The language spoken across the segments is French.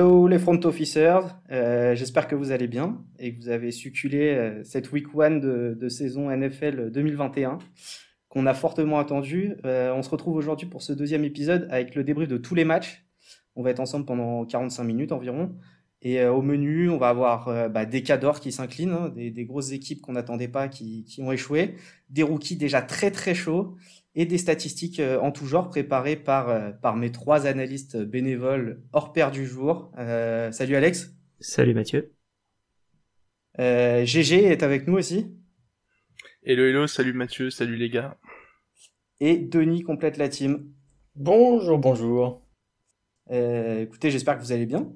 Hello les front officers, euh, j'espère que vous allez bien et que vous avez succulé euh, cette week one de, saison NFL 2021 qu'on a fortement attendu. Euh, on se retrouve aujourd'hui pour ce deuxième épisode avec le débrief de tous les matchs. On va être ensemble pendant 45 minutes environ. Et au menu, on va avoir bah, des cadors qui s'inclinent, hein, des, grosses équipes qu'on n'attendait pas qui, ont échoué, des rookies déjà très très chauds et des statistiques euh, en tout genre préparées par, euh, par mes trois analystes bénévoles hors pair du jour. Euh, salut Alex. Salut Mathieu. Euh, GG est avec nous aussi. Hello hello, salut Mathieu, salut les gars. Et Denis complète la team. Bonjour, bonjour. Euh, écoutez, j'espère que vous allez bien.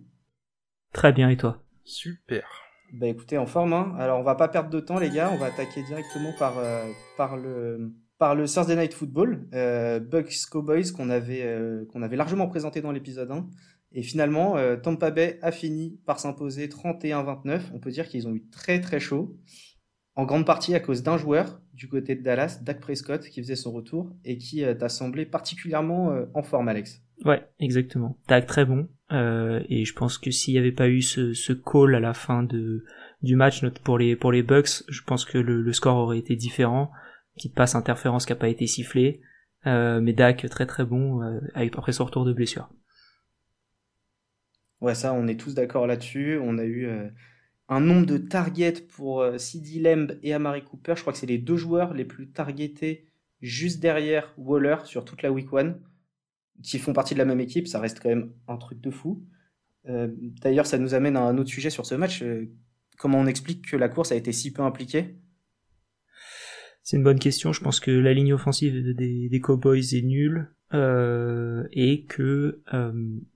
Très bien, et toi? Super. Bah écoutez, en forme. Hein. Alors on va pas perdre de temps les gars, on va attaquer directement par, par le par le Thursday Night Football, euh, Bucks Cowboys qu'on avait, euh, qu'on avait largement présenté dans l'épisode 1. Et finalement, euh, Tampa Bay a fini par s'imposer 31-29. On peut dire qu'ils ont eu très très chaud, en grande partie à cause d'un joueur du côté de Dallas, Dak Prescott, qui faisait son retour et qui t'a semblé particulièrement en forme, Alex. Ouais, exactement. Dak très bon. et je pense que s'il n'y avait pas eu ce, ce, call à la fin de, du match pour les, pour les Bucks, je pense que le score aurait été différent petite passe interférence qui a pas été sifflée, euh, mais Dak très très bon euh, avec, après son retour de blessure. Ouais, ça, on est tous d'accord là-dessus. On a eu euh, un nombre de targets pour euh, CD Lamb et Amari Cooper. Je crois que c'est les deux joueurs les plus targetés juste derrière Waller sur toute la week one, qui font partie de la même équipe. Ça reste quand même un truc de fou. D'ailleurs, ça nous amène à un autre sujet sur ce match. comment on explique que la course a été si peu impliquée? C'est une bonne question. Je pense que la ligne offensive des, des Cowboys est nulle euh, et que euh,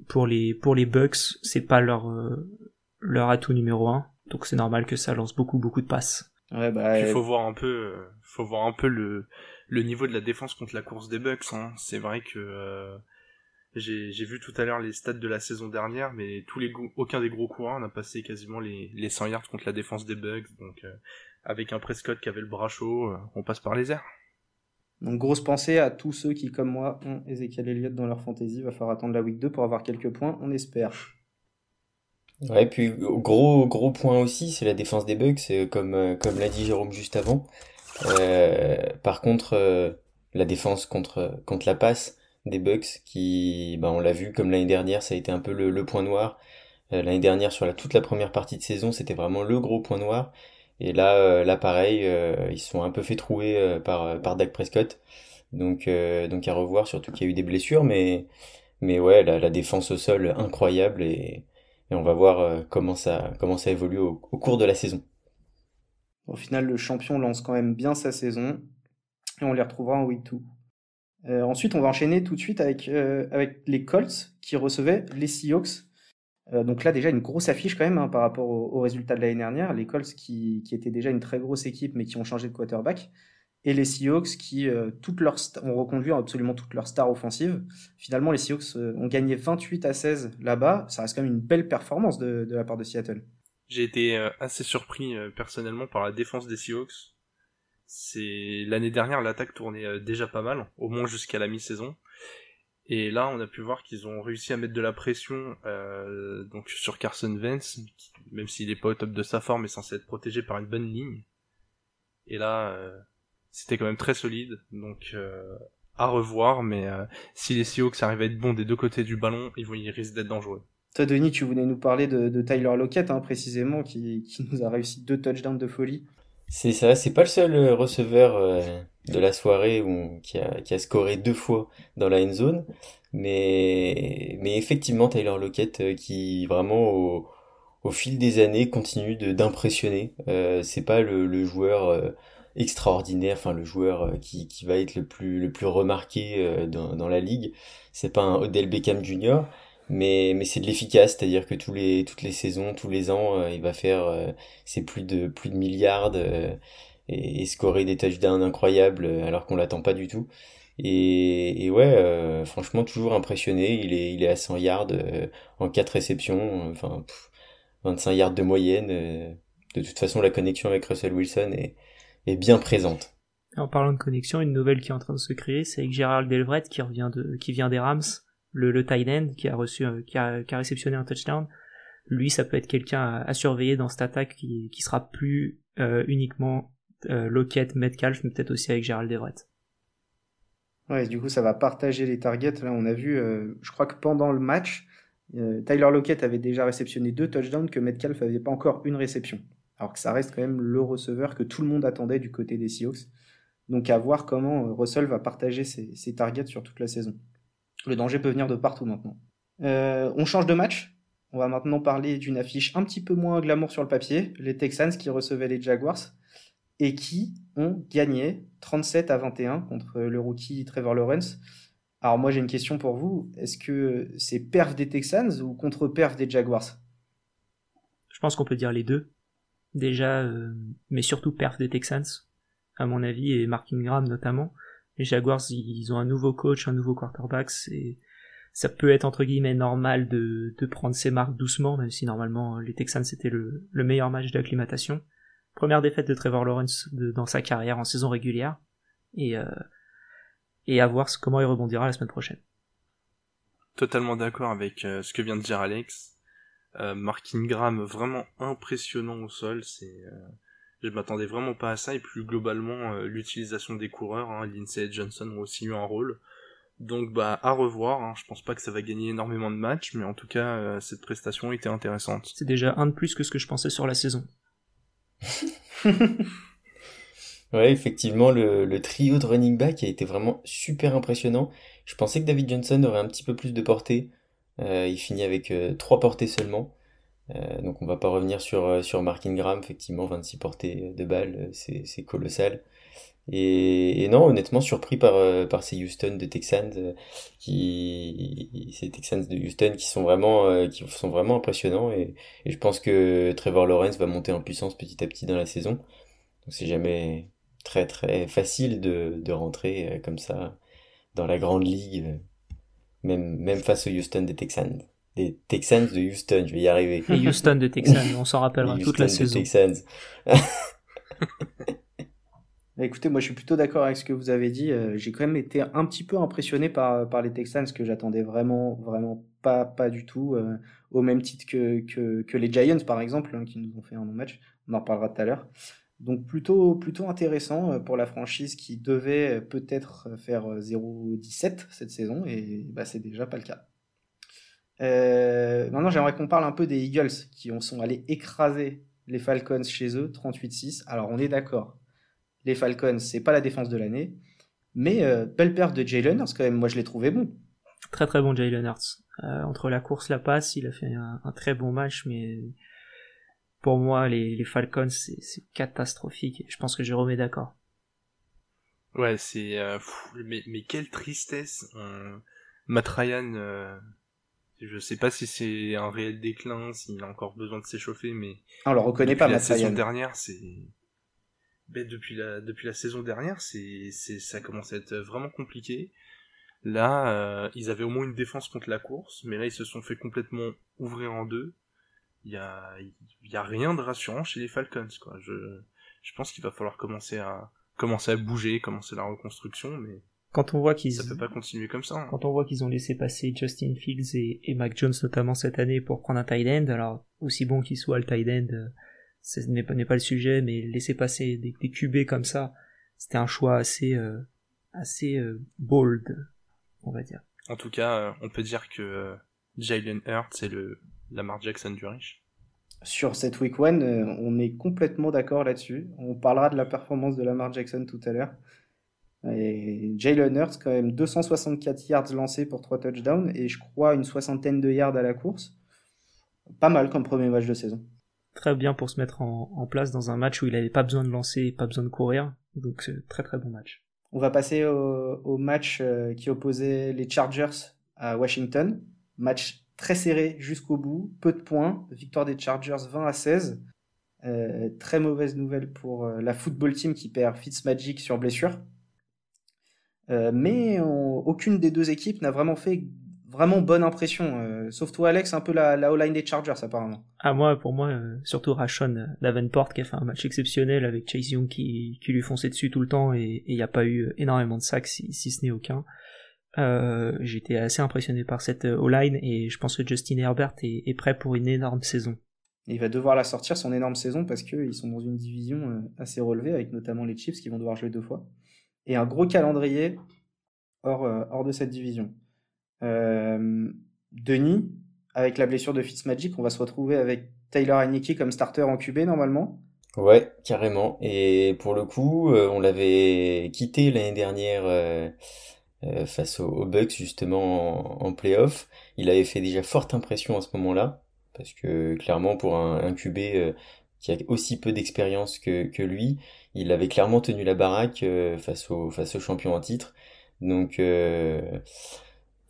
pour les pour les Bucks, c'est pas leur euh, leur atout numéro un. Donc c'est normal que ça lance beaucoup beaucoup de passes. Ouais, bah, il faut voir un peu, faut voir un peu le le niveau de la défense contre la course des Bucks. Hein. C'est vrai que j'ai j'ai vu tout à l'heure les stats de la saison dernière, mais tous les aucun des gros coureurs n'a passé quasiment les les 100 yards contre la défense des Bucks. Donc avec un Prescott qui avait le bras chaud, euh, on passe par les airs. Donc grosse pensée à tous ceux qui, comme moi, ont Ezekiel Elliott dans leur fantasy. Va falloir attendre la week 2 pour avoir quelques points, on espère. Ouais, puis gros gros point aussi, c'est la défense des Bucks, comme euh, comme l'a dit Jérôme juste avant. Euh, par contre, euh, la défense contre contre la passe des Bucks, qui, bah, on l'a vu, comme l'année dernière, ça a été un peu le, le point noir. l'année dernière, sur la toute la première partie de saison, c'était vraiment le gros point noir. Et là, euh, là pareil, euh, ils sont un peu fait trouer euh, par, par Dak Prescott. Donc, donc à revoir, surtout qu'il y a eu des blessures, mais, mais ouais, la, défense au sol incroyable et, et on va voir comment ça, comment ça évolue au, cours de la saison. Au final, le champion lance quand même bien sa saison et on les retrouvera en week 2. ensuite, on va enchaîner tout de suite avec, avec les Colts qui recevaient les Seahawks. Euh, donc là, déjà, une grosse affiche quand même hein, par rapport aux, résultats de l'année dernière. Les Colts qui, étaient déjà une très grosse équipe, mais qui ont changé de quarterback. Et les Seahawks qui euh, toutes leurs ont reconduit absolument toutes leurs stars offensives. Finalement, les Seahawks euh, ont gagné 28 à 16 là-bas. Ça reste quand même une belle performance de, la part de Seattle. J'ai été assez surpris personnellement par la défense des Seahawks. L'année dernière l'attaque tournait déjà pas mal, au moins jusqu'à la mi-saison. Et là, on a pu voir qu'ils ont réussi à mettre de la pression euh, donc sur Carson Wentz, même s'il n'est pas au top de sa forme, est censé être protégé par une bonne ligne. Et là, euh, c'était quand même très solide, donc euh, à revoir. Mais si les Seahawks arrivent à être bons des deux côtés du ballon, ils vont y risquer d'être dangereux. Toi, Denis, tu voulais nous parler de, de Tyler Lockett, hein, précisément, qui, qui, nous a réussi deux touchdowns de folie. C'est ça, c'est pas le seul receveur de la soirée qui, a, qui a scoré deux fois dans la end zone. Mais, mais effectivement, Tyler Lockett euh, qui vraiment au, fil des années continue d'impressionner. Euh, c'est pas le, joueur euh, extraordinaire, enfin le joueur euh, qui, qui va être le plus, le plus remarqué dans, dans la ligue. C'est pas un Odell Beckham Jr., mais, mais c'est de l'efficace, c'est-à-dire que tous les, toutes les saisons, tous les ans, il va faire c'est plus de plus de milliards et, scorer des touchdowns incroyables euh, alors qu'on l'attend pas du tout. Et, et ouais, euh, franchement, toujours impressionné. Il est, il est à 100 yards euh, en 4 réceptions, enfin 25 yards de moyenne. de toute façon, la connexion avec Russell Wilson est, est bien présente. En parlant de connexion, une nouvelle qui est en train de se créer, c'est avec Gérald Delvret qui revient de, qui vient des Rams, le, le tight end qui a reçu, qui réceptionné un touchdown, lui, ça peut être quelqu'un à, surveiller dans cette attaque qui, sera plus uniquement Lockett, Metcalf, mais peut-être aussi avec Gérald Everett. Ouais, du coup, ça va partager les targets. Là, on a vu, je crois que pendant le match, Tyler Lockett avait déjà réceptionné deux touchdowns que Metcalf n'avait pas encore une réception. Alors que ça reste quand même le receveur que tout le monde attendait du côté des Seahawks. Donc à voir comment euh, Russell va partager ses, targets sur toute la saison. Le danger peut venir de partout maintenant. Euh, on change de match. On va maintenant parler d'une affiche un petit peu moins glamour sur le papier. Les Texans qui recevaient les Jaguars et qui ont gagné 37 à 21 contre le rookie Trevor Lawrence. Alors moi j'ai une question pour vous. Est-ce que c'est perf des Texans ou contre perf des Jaguars? Je pense qu'on peut dire les deux déjà, euh, mais surtout perf des Texans, à mon avis, et Mark Ingram notamment. Les Jaguars, ils ont un nouveau coach, un nouveau quarterback, c'est ça peut être entre guillemets normal de, de prendre ses marques doucement, même si normalement les Texans c'était le, le meilleur match d'acclimatation. Première défaite de Trevor Lawrence dans sa carrière en saison régulière, et, euh, et à voir comment il rebondira la semaine prochaine. Totalement d'accord avec euh, ce que vient de dire Alex. Euh, Mark Ingram vraiment impressionnant au sol, c'est euh, je m'attendais vraiment pas à ça et plus globalement euh, l'utilisation des coureurs, hein, Lindsay et Johnson ont aussi eu un rôle. Donc bah à revoir, hein. je pense pas que ça va gagner énormément de matchs, mais en tout cas cette prestation était intéressante. C'est déjà un de plus que ce que je pensais sur la saison. ouais, effectivement, le, le, trio de running back a été vraiment super impressionnant. Je pensais que David Johnson aurait un petit peu plus de portée. Euh, il finit avec euh, trois portées seulement. Euh, donc on va pas revenir sur, sur Mark Ingram, effectivement 26 portées de balles, c'est colossal. Et, non, honnêtement surpris par, par ces Houston de Texans, qui, ces Texans de Houston qui sont vraiment, qui sont vraiment impressionnants. Et, et, je pense que Trevor Lawrence va monter en puissance petit à petit dans la saison. Donc c'est jamais très très facile de, de rentrer comme ça dans la grande ligue même, même face aux Houston des Texans. Des Texans de Houston, je vais y arriver. Les Houston de Texans, on s'en rappellera toute la saison. Texans. Écoutez, moi je suis plutôt d'accord avec ce que vous avez dit. Euh, j'ai quand même été un petit peu impressionné par, par les Texans, que j'attendais vraiment, vraiment pas, pas du tout, euh, au même titre que, que, que, les Giants par exemple, hein, qui nous ont fait un non-match. On en reparlera tout à l'heure. Donc plutôt, plutôt intéressant euh, pour la franchise qui devait peut-être faire 0-17 cette saison et bah, c'est déjà pas le cas. Euh, maintenant j'aimerais qu'on parle un peu des Eagles qui ont, sont allés écraser les Falcons chez eux 38-6. Alors on est d'accord, les Falcons c'est pas la défense de l'année, mais euh, belle perte de Jalen Hurts quand même, moi je l'ai trouvé bon. Très très bon Jalen Hurts. Euh, entre la course, la passe, il a fait un, un très bon match, mais pour moi, les, Falcons, c'est catastrophique. Je pense que Jérôme est d'accord. Ouais, c'est... Euh, mais, mais, quelle tristesse. Matt Ryan, euh, je sais pas si c'est un réel déclin, s'il a encore besoin de s'échauffer, mais... On le reconnaît pas. La saison dernière, c'est... Ben, depuis la depuis la saison dernière, c'est c'est ça commence à être vraiment compliqué. Là, euh, ils avaient au moins une défense contre la course, mais là ils se sont fait complètement ouvrir en deux il y a, y a rien de rassurant chez les Falcons, quoi. Je, je pense qu'il va falloir commencer à, commencer à bouger, commencer la reconstruction, mais quand on voit qu'ils ça peut pas continuer comme ça. Hein. Quand on voit qu'ils ont laissé passer Justin Fields et, et Mac Jones notamment cette année pour prendre un tight end, alors aussi bon qu'il soit le tight end, euh, ce n'est pas, n'est pas le sujet, mais laisser passer des, des QB comme ça, c'était un choix assez, euh, assez euh, bold, on va dire. En tout cas, on peut dire que Jalen Hurts c'est le Lamar Jackson du riche Sur cette week one, on est complètement d'accord là-dessus. On parlera de la performance de Lamar Jackson tout à l'heure. Et Jalen Hurts, quand même 264 yards lancés pour 3 touchdowns et je crois une soixantaine de yards à la course. Pas mal comme premier match de saison. Très bien pour se mettre en, place dans un match où il n'avait pas besoin de lancer, pas besoin de courir. Donc c'est très très bon match. On va passer au, au match euh, qui opposait les Chargers à Washington. Match très serré jusqu'au bout, peu de points, victoire des Chargers 20 à 16. Euh, très mauvaise nouvelle pour euh, la football team qui perd Fitzmagic sur blessure. Euh, mais aucune des deux équipes n'a vraiment fait vraiment bonne impression. sauf toi, Alex, un peu la, la line des Chargers apparemment. Ah moi, pour moi, surtout Rashon Davenport qui a fait un match exceptionnel avec Chase Young qui, qui lui fonçait dessus tout le temps et il n'y a pas eu énormément de sacs si, si ce n'est aucun. Euh, J'étais assez impressionné par cette O-line et je pense que Justin Herbert est, est, prêt pour une énorme saison. Il va devoir la sortir, son énorme saison, parce qu'ils sont dans une division assez relevée, avec notamment les Chiefs qui vont devoir jouer deux fois. Et un gros calendrier hors, hors de cette division. Euh, Denis, avec la blessure de Fitzmagic, on va se retrouver avec Taylor Heineke comme starter en QB normalement. Ouais, carrément. Et pour le coup, euh, on l'avait quitté l'année dernière euh, euh, face aux, Bucks justement en, playoff. Il avait fait déjà forte impression à ce moment-là, parce que clairement pour un, QB qui a aussi peu d'expérience que, que lui, il avait clairement tenu la baraque face au face au champion en titre. Donc,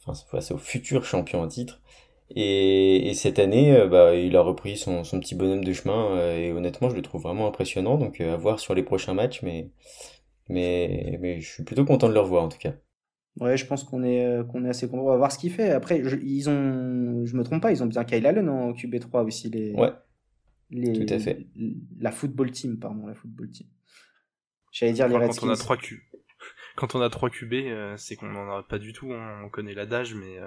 enfin face au futur champion en titre. Et, cette année, euh, bah, il a repris son, son petit bonhomme de chemin euh, et honnêtement, je le trouve vraiment impressionnant. Donc euh, à voir sur les prochains matchs, mais, mais, mais je suis plutôt content de le revoir en tout cas. Ouais, je pense qu'on est, qu'on est assez content. On va voir ce qu'il fait. Après, je, ils ont, je me trompe pas, ils ont bien Kyle Allen en QB3 aussi. Les, ouais. Les, tout à fait. La football team, pardon, la football team. J'allais dire les Redskins. Quand on a 3 Q... Quand on a 3 QB, c'est qu'on n'en a pas du tout. Hein. On connaît l'adage, mais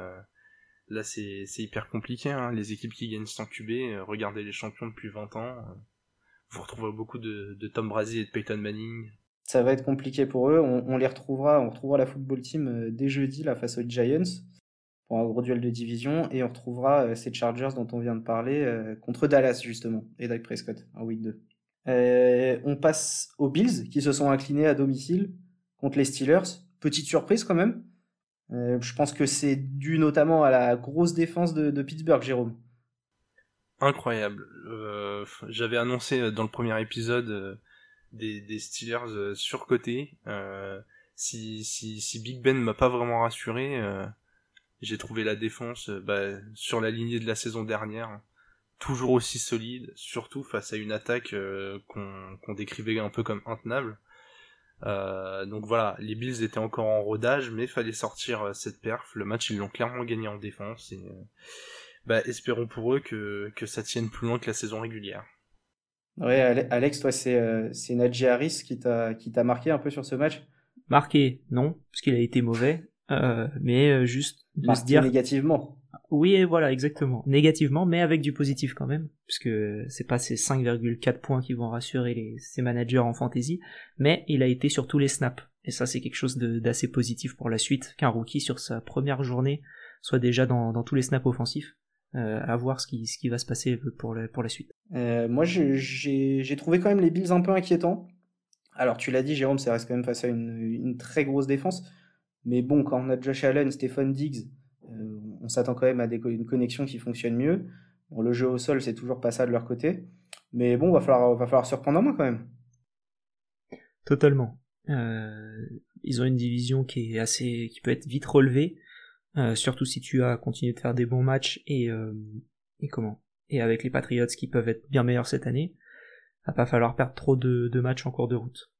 Là, c'est hyper compliqué. Hein. Les équipes qui gagnent sans QB, euh, regardez les champions depuis 20 ans. Euh, vous retrouvez beaucoup de, de, Tom Brady et de Peyton Manning. Ça va être compliqué pour eux. On, les retrouvera, on retrouvera la football team euh, dès jeudi là, face aux Giants un gros duel de division. Et on retrouvera ces Chargers dont on vient de parler contre Dallas justement et Dak Prescott en week 2. on passe aux Bills qui se sont inclinés à domicile contre les Steelers. Petite surprise quand même. Euh, je pense que c'est dû notamment à la grosse défense de, Pittsburgh, Jérôme. Incroyable. Euh, j'avais annoncé euh, dans le premier épisode des, Steelers surcotés. Si, si, si, Big Ben m'a pas vraiment rassuré, j'ai trouvé la défense bah, sur la lignée de la saison dernière toujours aussi solide, surtout face à une attaque qu'on décrivait un peu comme intenable. Euh, donc voilà, les Bills étaient encore en rodage, mais fallait sortir euh, cette perf. Le match, ils l'ont clairement gagné en défense. Et, euh, bah, espérons pour eux que, que ça tienne plus loin que la saison régulière. Ouais, Alex, toi, c'est c'est Najee Harris qui t'a qui t'a marqué un peu sur ce match? Marqué, non, parce qu'il a été mauvais, mais juste de se dire négativement. Oui, voilà, exactement. Négativement, mais avec du positif quand même, puisque c'est pas ces 5,4 points qui vont rassurer les, ses managers en fantasy, mais il a été sur tous les snaps. Et ça, c'est quelque chose d'assez positif pour la suite, qu'un rookie sur sa première journée soit déjà dans, dans tous les snaps offensifs. Euh, à voir ce qui, ce qui va se passer pour la, pour la suite. Euh, moi, j'ai trouvé quand même les Bills un peu inquiétants. Alors, tu l'as dit, Jérôme, ça reste quand même face à une, une très grosse défense. Mais bon, quand on a Josh Allen, Stephen Diggs, euh, on s'attend quand même à une connexion qui fonctionne mieux. Bon, le jeu au sol, c'est toujours pas ça de leur côté. Mais bon, va falloir, va falloir se en quand même. Totalement. Euh, ils ont une division qui est assez, qui peut être vite relevée, euh, surtout si tu as continué de faire des bons matchs et et comment? Et avec les Patriots qui peuvent être bien meilleurs cette année, va pas falloir perdre trop de matchs en cours de route.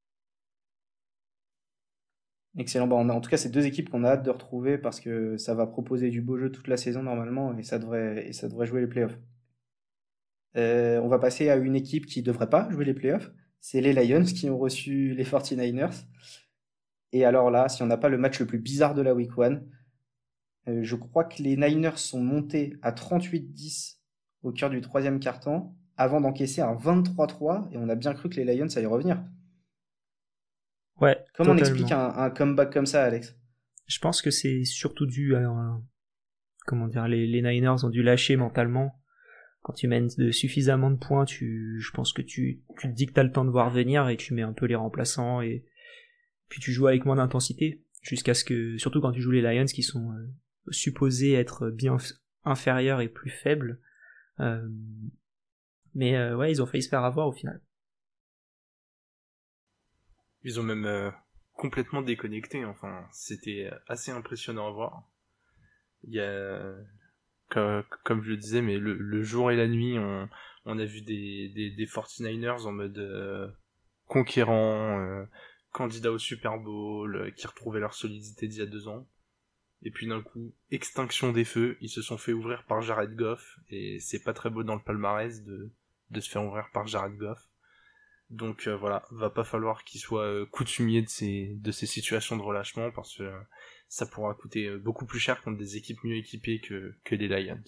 Excellent. Bon, en tout cas, c'est deux équipes qu'on a hâte de retrouver parce que ça va proposer du beau jeu toute la saison normalement et ça devrait, jouer les playoffs. Euh, on va passer à une équipe qui devrait pas jouer les playoffs. C'est les Lions qui ont reçu les 49ers. Et alors là, si on n'a pas le match le plus bizarre de la Week 1, euh, je crois que les Niners sont montés à 38-10 au cœur du troisième quart-temps avant d'encaisser un 23-3 et on a bien cru que les Lions allaient revenir. Ouais. Comment on explique un, comeback comme ça, Alex? Je pense que c'est surtout dû à comment dire les, les, Niners ont dû lâcher mentalement. Quand tu mènes de suffisamment de points, tu, je pense que tu, tu te dis que t'as le temps de voir venir et tu mets un peu les remplaçants et puis tu joues avec moins d'intensité jusqu'à ce que, surtout quand tu joues les Lions qui sont euh, supposés être bien inférieurs et plus faibles. Euh, mais euh, ouais, ils ont failli se faire avoir au final. Ils ont même euh, complètement déconnecté. Enfin, c'était assez impressionnant à voir. Il y a, comme, je le disais, mais le, jour et la nuit, on, a vu des, des, des 49ers en mode euh, conquérant, euh, candidat au Super Bowl, qui retrouvaient leur solidité d'il y a deux ans. Et puis d'un coup, extinction des feux, ils se sont fait ouvrir par Jared Goff, et c'est pas très beau dans le palmarès de se faire ouvrir par Jared Goff. Donc voilà, va pas falloir qu'il soit coutumier de ces, de ces situations de relâchement parce que ça pourra coûter beaucoup plus cher contre des équipes mieux équipées que, que les Lions.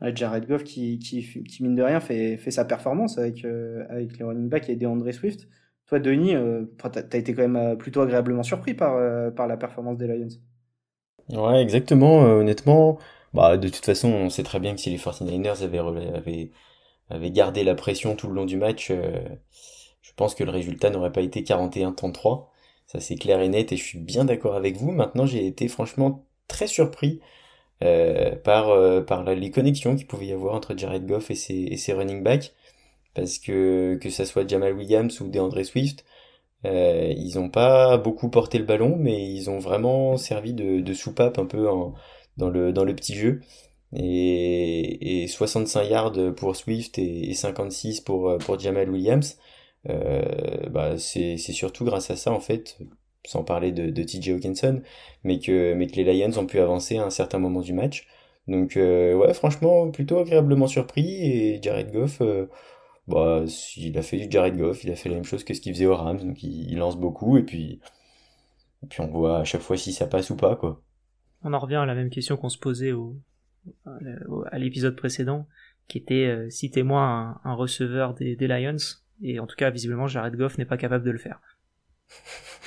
Jared Goff qui, qui, qui, mine de rien fait, fait sa performance avec, euh, avec les running backs et DeAndre Swift. Toi, Denis, euh, tu as, été quand même euh, plutôt agréablement surpris par, par la performance des Lions. Ouais, exactement. honnêtement, bah, de toute façon, on sait très bien que si les 49ers avaient, avaient, avaient gardé la pression tout le long du match, je pense que le résultat n'aurait pas été 41-33. Ça, c'est clair et net et je suis bien d'accord avec vous. Maintenant, j'ai été franchement très surpris euh, par, euh, par les connexions qu'il pouvait y avoir entre Jared Goff et ses, et ses running backs. Parce que que ça soit Jamal Williams ou DeAndre Swift, euh, ils n'ont pas beaucoup porté le ballon, mais ils ont vraiment servi de, de soupape un peu en, dans, le, dans le petit jeu. Et, et 65 yards pour Swift et, 56 pour, pour Jamal Williams. Euh, bah c'est surtout grâce à ça en fait sans parler de, de TJ Hawkinson, mais que, mais que les Lions ont pu avancer à un certain moment du match. Donc euh, ouais, franchement, plutôt agréablement surpris. Et Jared Goff, euh, bah, il a fait du Jared Goff, il a fait la même chose que ce qu'il faisait au Rams, donc il, lance beaucoup et puis, et puis on voit à chaque fois si ça passe ou pas. quoi. On en revient à la même question qu'on se posait au, à l'épisode précédent, qui était euh, citez-moi un, un, receveur des, des Lions, et en tout cas visiblement Jared Goff n'est pas capable de le faire.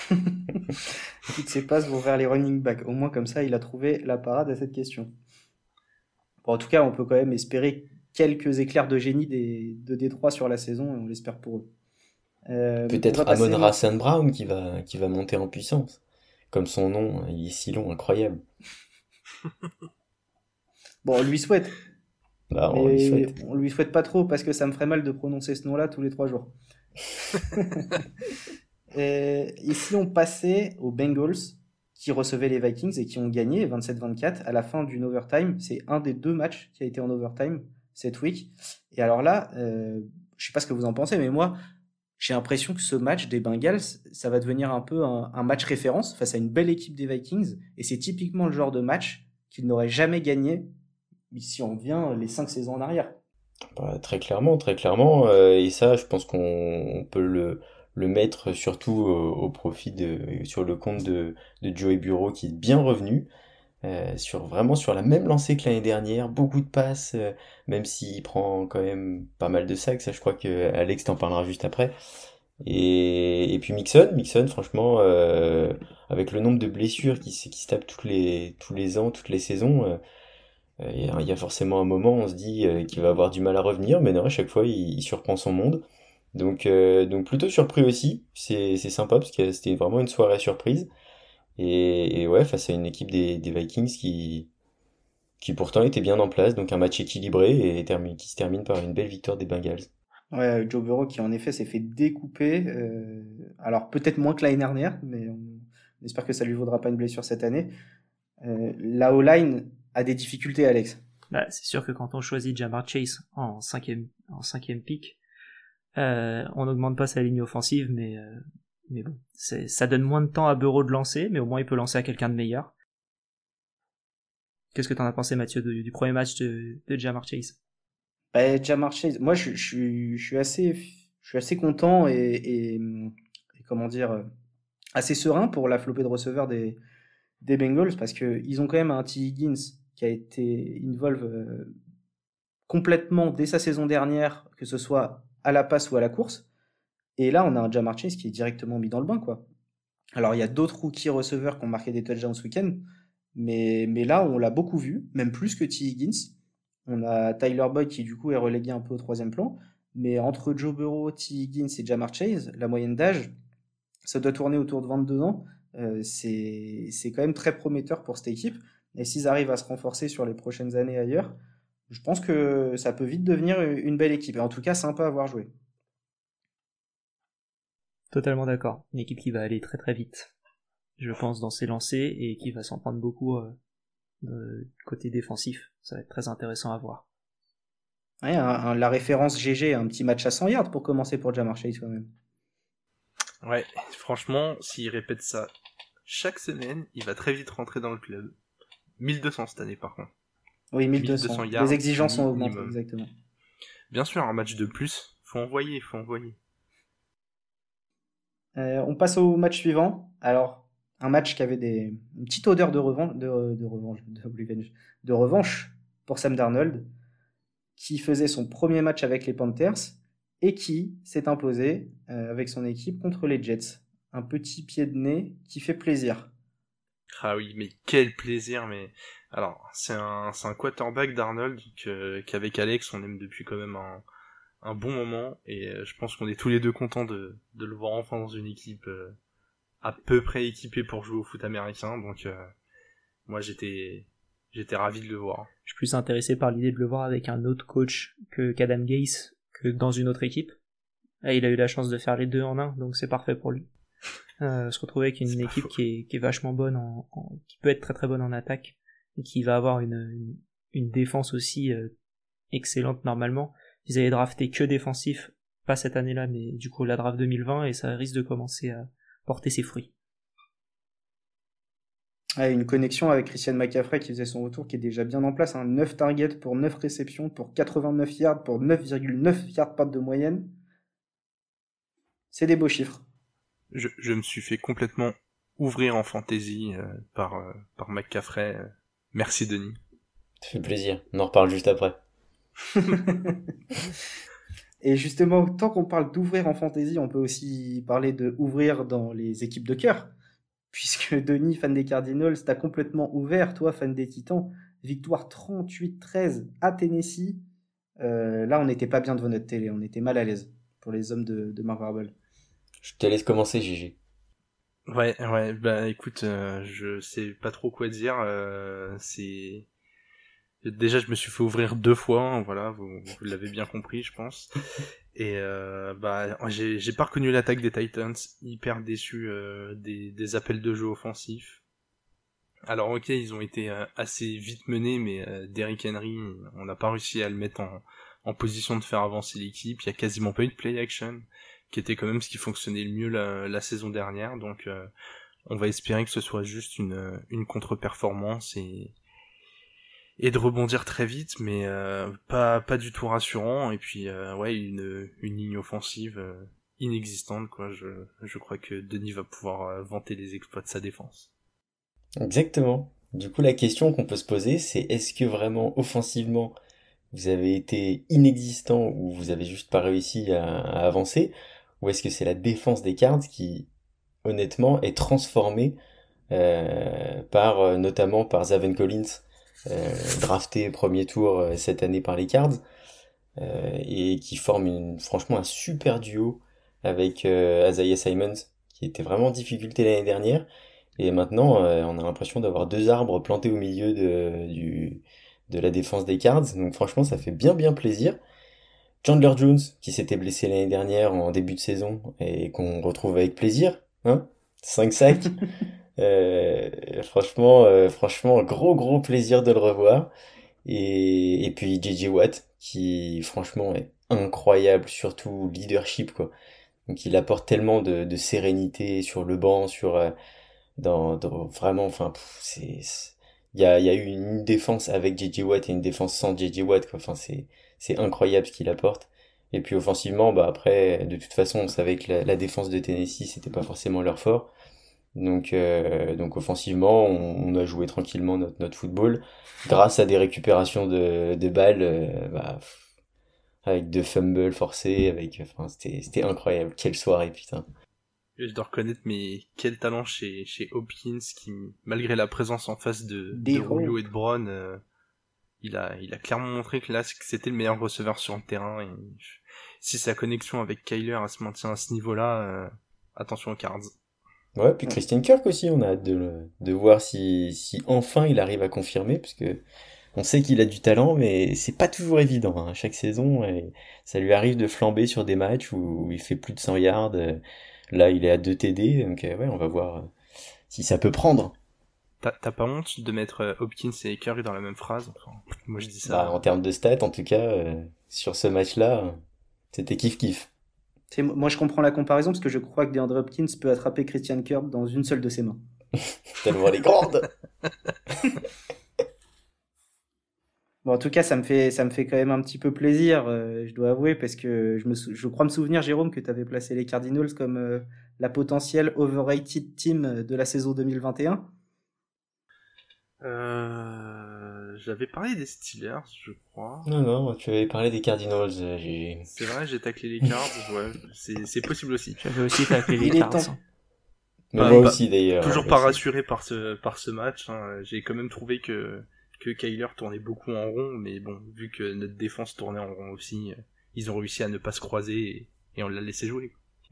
Toutes ses passes vont vers les running backs. Au moins, comme ça, il a trouvé la parade à cette question. en tout cas, on peut quand même espérer quelques éclairs de génie des, de Détroit sur la saison, et on l'espère pour eux. Euh, Peut-être Amon Rassan Brown qui va, qui va monter en puissance. Comme son nom, il est si long, incroyable. bon, on lui souhaite. Bah, on, lui souhaite. on lui souhaite pas trop parce que ça me ferait mal de prononcer ce nom-là tous les trois jours. Et, si on passait aux Bengals qui recevaient les Vikings et qui ont gagné 27-24 à la fin d'une overtime. C'est un des deux matchs qui a été en overtime cette week. Et alors là, euh, je sais pas ce que vous en pensez, mais moi, j'ai l'impression que ce match des Bengals, ça va devenir un peu un, match référence face à une belle équipe des Vikings. Et c'est typiquement le genre de match qu'ils n'auraient jamais gagné si on vient les cinq saisons en arrière. Bah, très clairement, très clairement. Euh, et ça, je pense qu'on peut le, mettre surtout au, profit de sur le compte de, de Joey Bureau qui est bien revenu. Euh, sur vraiment sur la même lancée que l'année dernière, beaucoup de passes, euh, même s'il prend quand même pas mal de sacs, ça je crois que Alex t'en parlera juste après. Et, puis Mixon, Mixon franchement, avec le nombre de blessures qui, qui se tous les, tous les ans, toutes les saisons, il y, a forcément un moment on se dit qu'il va avoir du mal à revenir, mais non, à chaque fois il, surprend son monde. Donc, euh, donc plutôt surpris aussi. C'est, sympa parce que c'était vraiment une soirée surprise. Et, ouais, face à une équipe des, Vikings qui, qui pourtant était bien en place. Donc un match équilibré et qui se termine par une belle victoire des Bengals. Ouais, Joe Burrow qui en effet s'est fait découper. Euh, alors peut-être moins que l'année dernière, mais on, espère que ça lui vaudra pas une blessure cette année. Euh, la O-line a des difficultés, Alex. Bah, c'est sûr que quand on choisit Jamar Chase en cinquième, en cinquième pick, euh, on n'augmente pas sa ligne offensive, mais, euh, mais bon, ça donne moins de temps à Bureau de lancer, mais au moins il peut lancer à quelqu'un de meilleur. Qu'est-ce que t'en as pensé, Mathieu, du, premier match de, de Jamar Chase? Bah, Jamar Chase, moi je, je, suis assez, je suis assez content et, et, comment dire, assez serein pour la flopée de receveurs des, des Bengals parce qu'ils ont quand même un T. Higgins qui a été involve complètement dès sa saison dernière, que ce soit à la passe ou à la course. Et là, on a un Jamar Chase qui est directement mis dans le bain, quoi. Alors, il y a d'autres rookies receveurs qui ont marqué des touchdowns ce week-end, mais, mais là, on l'a beaucoup vu, même plus que T. Higgins. On a Tyler Boyd qui, du coup, est relégué un peu au troisième plan. Mais entre Joe Burrow, T. Higgins et Jamar Chase, la moyenne d'âge, ça doit tourner autour de 22 ans. Euh, c'est quand même très prometteur pour cette équipe. Et s'ils arrivent à se renforcer sur les prochaines années ailleurs, je pense que ça peut vite devenir une belle équipe. Et en tout cas, sympa à voir jouer. Totalement d'accord. Une équipe qui va aller très très vite, je pense, dans ses lancers et qui va s'en prendre beaucoup euh, côté défensif. Ça va être très intéressant à voir. Ouais, la référence GG, un petit match à 100 yards pour commencer pour Jamar Chase quand même. Ouais, franchement, s'il répète ça chaque semaine, il va très vite rentrer dans le club. 1200 cette année par contre. Oui, 1200. Les exigences sont augmentées, exactement. Bien sûr, un match de plus, faut envoyer, faut envoyer. on passe au match suivant. Alors, un match qui avait des, une petite odeur de revanche, de, revanche, de, revanche pour Sam Darnold, qui faisait son premier match avec les Panthers et qui s'est imposé avec son équipe contre les Jets. Un petit pied de nez qui fait plaisir. Ah oui, mais quel plaisir, mais alors c'est un quarterback d'Arnold qu'avec Alex on aime depuis quand même un, bon moment et euh, je pense qu'on est tous les deux contents de, de le voir enfin dans une équipe euh, à peu près équipée pour jouer au foot américain donc euh, moi j'étais j'étais ravi de le voir. Je suis plus intéressé par l'idée de le voir avec un autre coach que qu'Adam Gase que dans une autre équipe. Et il a eu la chance de faire les deux en un donc c'est parfait pour lui. Euh, se retrouver avec une équipe qui est, qui est vachement bonne, en, qui peut être très très bonne en attaque, et qui va avoir une, une, une défense aussi euh, excellente normalement. Ils avaient drafté que défensif, pas cette année-là, mais du coup la draft 2020, et ça risque de commencer à porter ses fruits. une connexion avec Christian McCaffrey qui faisait son retour, qui est déjà bien en place. Hein. 9 targets pour 9 réceptions, pour 89 yards, pour 9,9 yards par de moyenne. C'est des beaux chiffres je, je, me suis fait complètement ouvrir en fantasy euh, par, euh, par McCaffrey. Merci Denis. Ça fait plaisir. On en reparle juste après. Et justement, tant qu'on parle d'ouvrir en fantasy, on peut aussi parler de ouvrir dans les équipes de cœur. Puisque Denis, fan des Cardinals, t'as complètement ouvert, toi, fan des Titans. Victoire 38-13 à Tennessee. Euh, là, on n'était pas bien devant notre télé, on était mal à l'aise pour les hommes de, de Mark je te laisse commencer, Gigi. Ouais, ouais, bah écoute, euh, je sais pas trop quoi dire. Euh, c'est déjà je me suis fait ouvrir deux fois, hein, voilà, vous, l'avez bien compris, je pense. Et euh, bah j'ai pas reconnu l'attaque des Titans, hyper déçu euh, des appels de jeu offensifs. Alors ok, ils ont été assez vite menés, mais Derrick Henry, on n'a pas réussi à le mettre en en position de faire avancer l'équipe. Il y a quasiment pas eu de play action qui était quand même ce qui fonctionnait le mieux la, saison dernière. Donc euh, on va espérer que ce soit juste une, une contre-performance et, et de rebondir très vite, mais euh, pas, pas du tout rassurant. Et puis euh, ouais, une, une ligne offensive inexistante. Quoi. Je, je crois que Denis va pouvoir vanter les exploits de sa défense. Exactement. Du coup, la question qu'on peut se poser, c'est est-ce que vraiment offensivement vous avez été inexistant ou vous avez juste pas réussi à avancer? Ou est-ce que c'est la défense des Cards qui, honnêtement, est transformée euh, par, euh, notamment par Zaven Collins, euh, drafté premier tour euh, cette année par les Cards, euh, et qui forme une, franchement un super duo avec Isaiah Simons, qui était vraiment en difficulté l'année dernière, et maintenant on a l'impression d'avoir deux arbres plantés au milieu de, du, de la défense des Cards, donc franchement ça fait bien bien plaisir. Chandler Jones, qui s'était blessé l'année dernière en début de saison et qu'on retrouve avec plaisir, hein 5 sacs. euh, franchement, euh, franchement, gros gros plaisir de le revoir. Et, et puis JJ Watt, qui franchement est incroyable, surtout leadership quoi. Donc il apporte tellement de, de sérénité sur le banc, sur euh, dans, dans, vraiment, enfin c'est il y a, y a eu une défense avec JJ Watt et une défense sans JJ Watt quoi. Enfin c'est c'est incroyable ce qu'il apporte. Et puis offensivement, bah après, de toute façon, on savait que la, défense de Tennessee, c'était pas forcément leur fort. Donc, euh, donc offensivement, on, a joué tranquillement notre, notre football grâce à des récupérations de, de balles, euh, bah, avec de fumbles forcés, avec, enfin, c'était, c'était incroyable. Quelle soirée, putain. Je dois reconnaître, mais quel talent chez, chez Hopkins qui, malgré la présence en face de, de Julio et de Brown, euh, il a, il a clairement montré que là, c'était le meilleur receveur sur le terrain. Et si sa connexion avec Kyler se maintient à ce niveau-là, euh, attention aux cards. Ouais, puis Christian Kirk aussi, on a hâte de, de voir si, enfin il arrive à confirmer, puisque on sait qu'il a du talent, mais c'est pas toujours évident. Hein. Chaque saison, ça lui arrive de flamber sur des matchs où il fait plus de 100 yards. Là, il est à 2 TD, donc euh, ouais, on va voir euh, si ça peut prendre. T'as pas honte de mettre euh, Hopkins et Curry dans la même phrase? Moi je dis ça. Bah, en termes de stats, en tout cas, euh, sur ce match-là, c'était kiff-kiff. Moi je comprends la comparaison parce que je crois que DeAndre Hopkins peut attraper Christian Kirk dans une seule de ses mains. Tellement elle est grande Bon, en tout cas, ça me fait, ça me fait quand même un petit peu plaisir, euh, je dois avouer, parce que je, me je crois me souvenir, Jérôme, que tu avais placé les Cardinals comme la potentielle overrated team de la saison 2021 euh, J'avais parlé des Steelers, je crois. Non, non, tu avais parlé des Cardinals, euh, C'est vrai, j'ai taclé les Cards, ouais, c'est possible aussi. J'avais aussi taclé les Cards. Mais moi aussi d'ailleurs. Toujours pas rassuré par ce, par ce match, hein. j'ai quand même trouvé que, que Kyler tournait beaucoup en rond, mais bon, vu que notre défense tournait en rond aussi, ils ont réussi à ne pas se croiser et, et on l'a laissé jouer.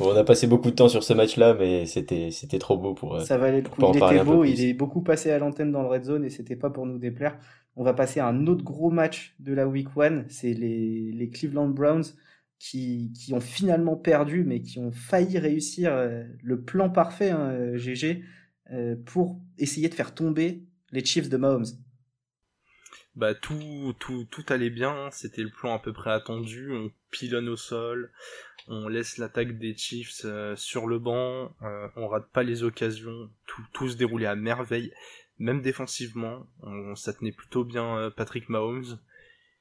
on a passé beaucoup de temps sur ce match-là, mais c'était c'était trop beau pour. Euh, Ça valait le coup. Il était beau, il est beaucoup passé à l'antenne dans le red zone et c'était pas pour nous déplaire. On va passer à un autre gros match de la week 1, c'est les, les Cleveland Browns qui, qui ont finalement perdu, mais qui ont failli réussir euh, le plan parfait, hein, GG, euh, pour essayer de faire tomber les Chiefs de Mahomes. Bah tout tout tout allait bien, c'était le plan à peu près attendu, on pilonne au sol, on laisse l'attaque des Chiefs euh, sur le banc, euh, on rate pas les occasions, tout, tout se déroulait à merveille, même défensivement, on, ça tenait plutôt bien euh, Patrick Mahomes.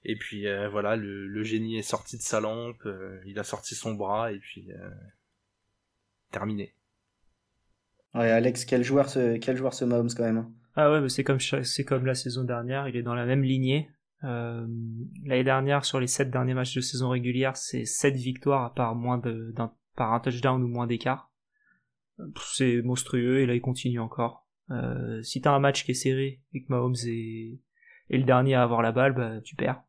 Et puis voilà, le, génie est sorti de sa lampe, il a sorti son bras et puis terminé. Ouais, Alex, quel joueur ce quel joueur ce Mahomes quand même. Hein. Ah ouais, c'est comme c'est comme la saison dernière, il est dans la même lignée. Euh, L'année dernière, sur les 7 derniers matchs de saison régulière, c'est 7 victoires à part moins de, d'un, par un touchdown ou moins d'écart. C'est monstrueux et là il continue encore. Euh, si t'as un match qui est serré et que Mahomes est, est le dernier à avoir la balle, bah, tu perds.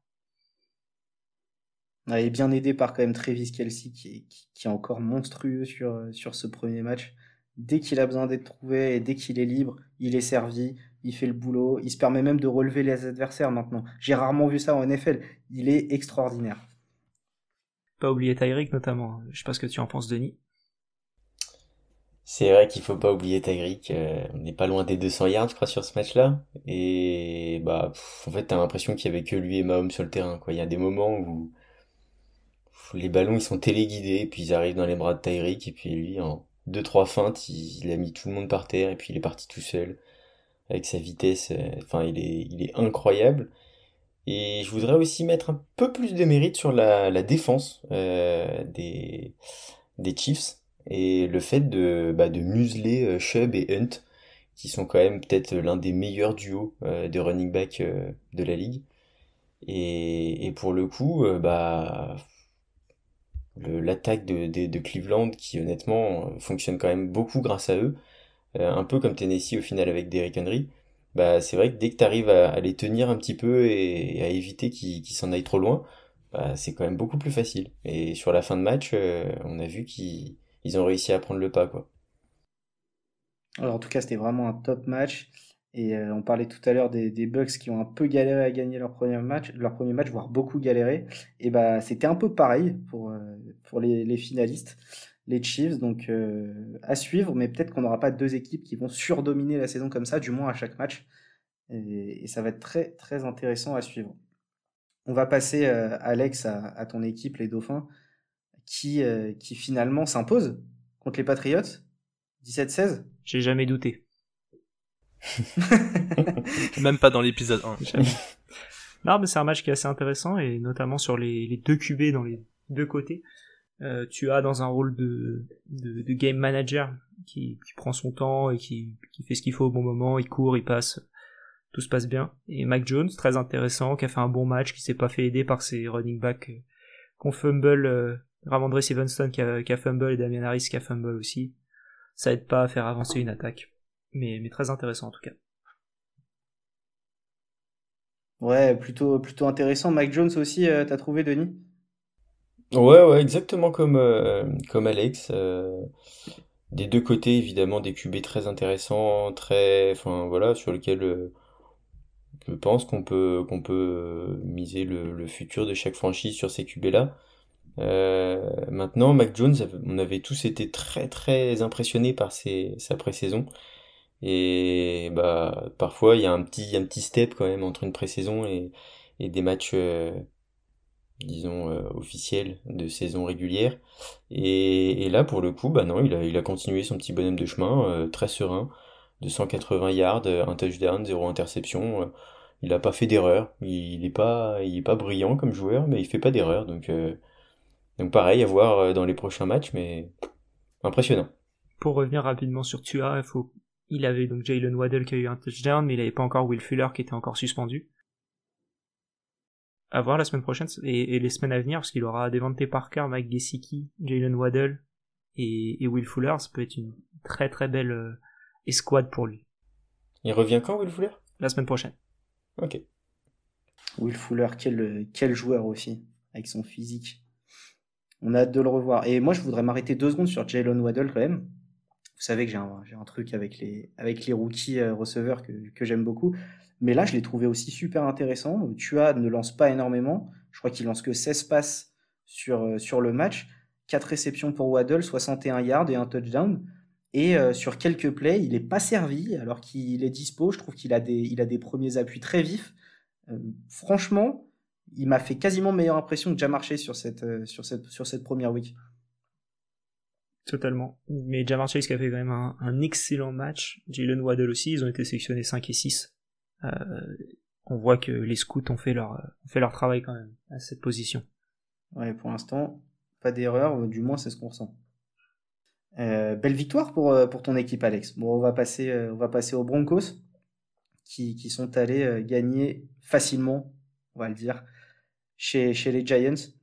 il est bien aidé par quand même Travis Kelsey qui est, qui est encore monstrueux sur, sur ce premier match. Dès qu'il a besoin d'être trouvé et dès qu'il est libre, il est servi il fait le boulot, il se permet même de relever les adversaires maintenant. J'ai rarement vu ça en NFL, il est extraordinaire. Pas oublier Tyreek notamment, je sais pas ce que tu en penses Denis. C'est vrai qu'il faut pas oublier Tyreek, euh, on n'est pas loin des 200 yards je crois sur ce match-là, et bah en fait t'as l'impression qu'il y avait que lui et Mahomes sur le terrain, quoi. Il y a des moments où les ballons ils sont téléguidés, et puis ils arrivent dans les bras de Tyreek, et puis lui en deux trois feintes, il a mis tout le monde par terre, et puis il est parti tout seul avec sa vitesse. Euh, enfin, il est, il est incroyable. Et je voudrais aussi mettre un peu plus de mérite sur la, défense euh, des, Chiefs et le fait de, bah, de museler euh, Chubb et Hunt, qui sont quand même peut-être l'un des meilleurs duos euh, de running back de la ligue. Et pour le coup, bah, l'attaque de, Cleveland, qui honnêtement fonctionne quand même beaucoup grâce à eux, euh, un peu comme Tennessee au final avec Derrick Henry, bah c'est vrai que dès que tu arrives à, les tenir un petit peu et, à éviter qu'ils s'en aillent trop loin, bah, c'est quand même beaucoup plus facile. Et sur la fin de match, euh, on a vu qu'ils ont réussi à prendre le pas. Quoi. Alors, en tout cas, c'était vraiment un top match. Et euh, on parlait tout à l'heure des, Bucks qui ont un peu galéré à gagner leur premier match, leur premier match, voire beaucoup galéré. Et bah, c'était un peu pareil pour, pour les, finalistes les Chiefs. Donc euh, à suivre, mais peut-être qu'on n'aura pas deux équipes qui vont surdominer la saison comme ça, du moins à chaque match. Et, ça va être très très intéressant à suivre. On va passer, euh, Alex, à, ton équipe, les Dauphins, qui, euh, qui finalement s'impose contre les Patriots, 17-16. J'ai jamais douté. Même pas dans l'épisode 1. non, mais c'est un match qui est assez intéressant, et notamment sur les, deux QB dans les deux côtés. Euh, tu as dans un rôle de, game manager qui, prend son temps et qui, qui fait ce qu'il faut au bon moment, il court, il passe, tout se passe bien. Et Mac Jones, très intéressant, qui a fait un bon match, qui s'est pas fait aider par ses running backs euh, qu'on fumble, euh, Ramondre Stevenson qui a, qui a fumble et Damian Harris qui a fumble aussi. Ça aide pas à faire avancer une attaque. Mais, mais très intéressant en tout cas. Ouais, plutôt, plutôt intéressant. Mac Jones aussi, t'as trouvé, Denis? Ouais, ouais, exactement comme, euh, comme Alex. Euh, des deux côtés, évidemment, des QB très intéressants, très, enfin voilà, sur lesquels euh, je pense qu'on peut, qu'on peut miser le, le futur de chaque franchise sur ces QB-là. maintenant, Mac Jones, on avait tous été très très impressionnés par ses, sa pré-saison. Et bah parfois il y a un petit, un petit step quand même entre une pré-saison et, et des matchs disons, euh, officiel de saison régulière. Et, et, là, pour le coup, bah non, il a, il a continué son petit bonhomme de chemin, euh, très serein, de 180 yards, un touchdown, zéro interception. Euh, il n'a pas fait d'erreur. Il n'est pas, pas brillant comme joueur, mais il fait pas d'erreur. Donc, Donc pareil, à voir dans les prochains matchs, mais impressionnant. Pour revenir rapidement sur Tua, il faut il avait donc Jalen Waddell qui a eu un touchdown, mais il n'avait pas encore Will Fuller qui était encore suspendu. À voir la semaine prochaine et, les semaines à venir, parce qu'il aura Devante Parker, Mike Gesicki, Jalen Waddell et, Will Fuller. Ça peut être une très très belle euh, escouade pour lui. Il revient quand, Will Fuller? La semaine prochaine. Ok. Will Fuller, quel, quel joueur aussi, avec son physique. On a hâte de le revoir. Et moi, je voudrais m'arrêter deux secondes sur Jalen Waddell quand même vous savez que j'ai un, un, truc avec les, avec les rookies euh, receveurs que, que j'aime beaucoup. Mais là, je l'ai trouvé aussi super intéressant. Tua ne lance pas énormément. Je crois qu'il lance que 16 passes sur, euh, sur le match. 4 réceptions pour Waddle, 61 yards et un touchdown. Et euh, sur quelques plays, il n'est pas servi alors qu'il est dispo. Je trouve qu'il a, des, a des premiers appuis très vifs. franchement, il m'a fait quasiment meilleure impression que marché sur cette, sur cette, sur cette première week. Totalement. Mais Jamar Chase qui a fait quand même un, excellent match. Jalen Waddell aussi, ils ont été sélectionnés 5 et 6. Euh, on voit que les scouts ont fait leur, ont fait leur travail quand même à cette position. Ouais, pour l'instant, pas d'erreur, du moins c'est ce qu'on ressent. Euh, belle victoire pour, euh, pour ton équipe, Alex. Bon, on va passer, on va passer aux Broncos qui, qui sont allés gagner facilement, on va le dire, chez, chez les Giants.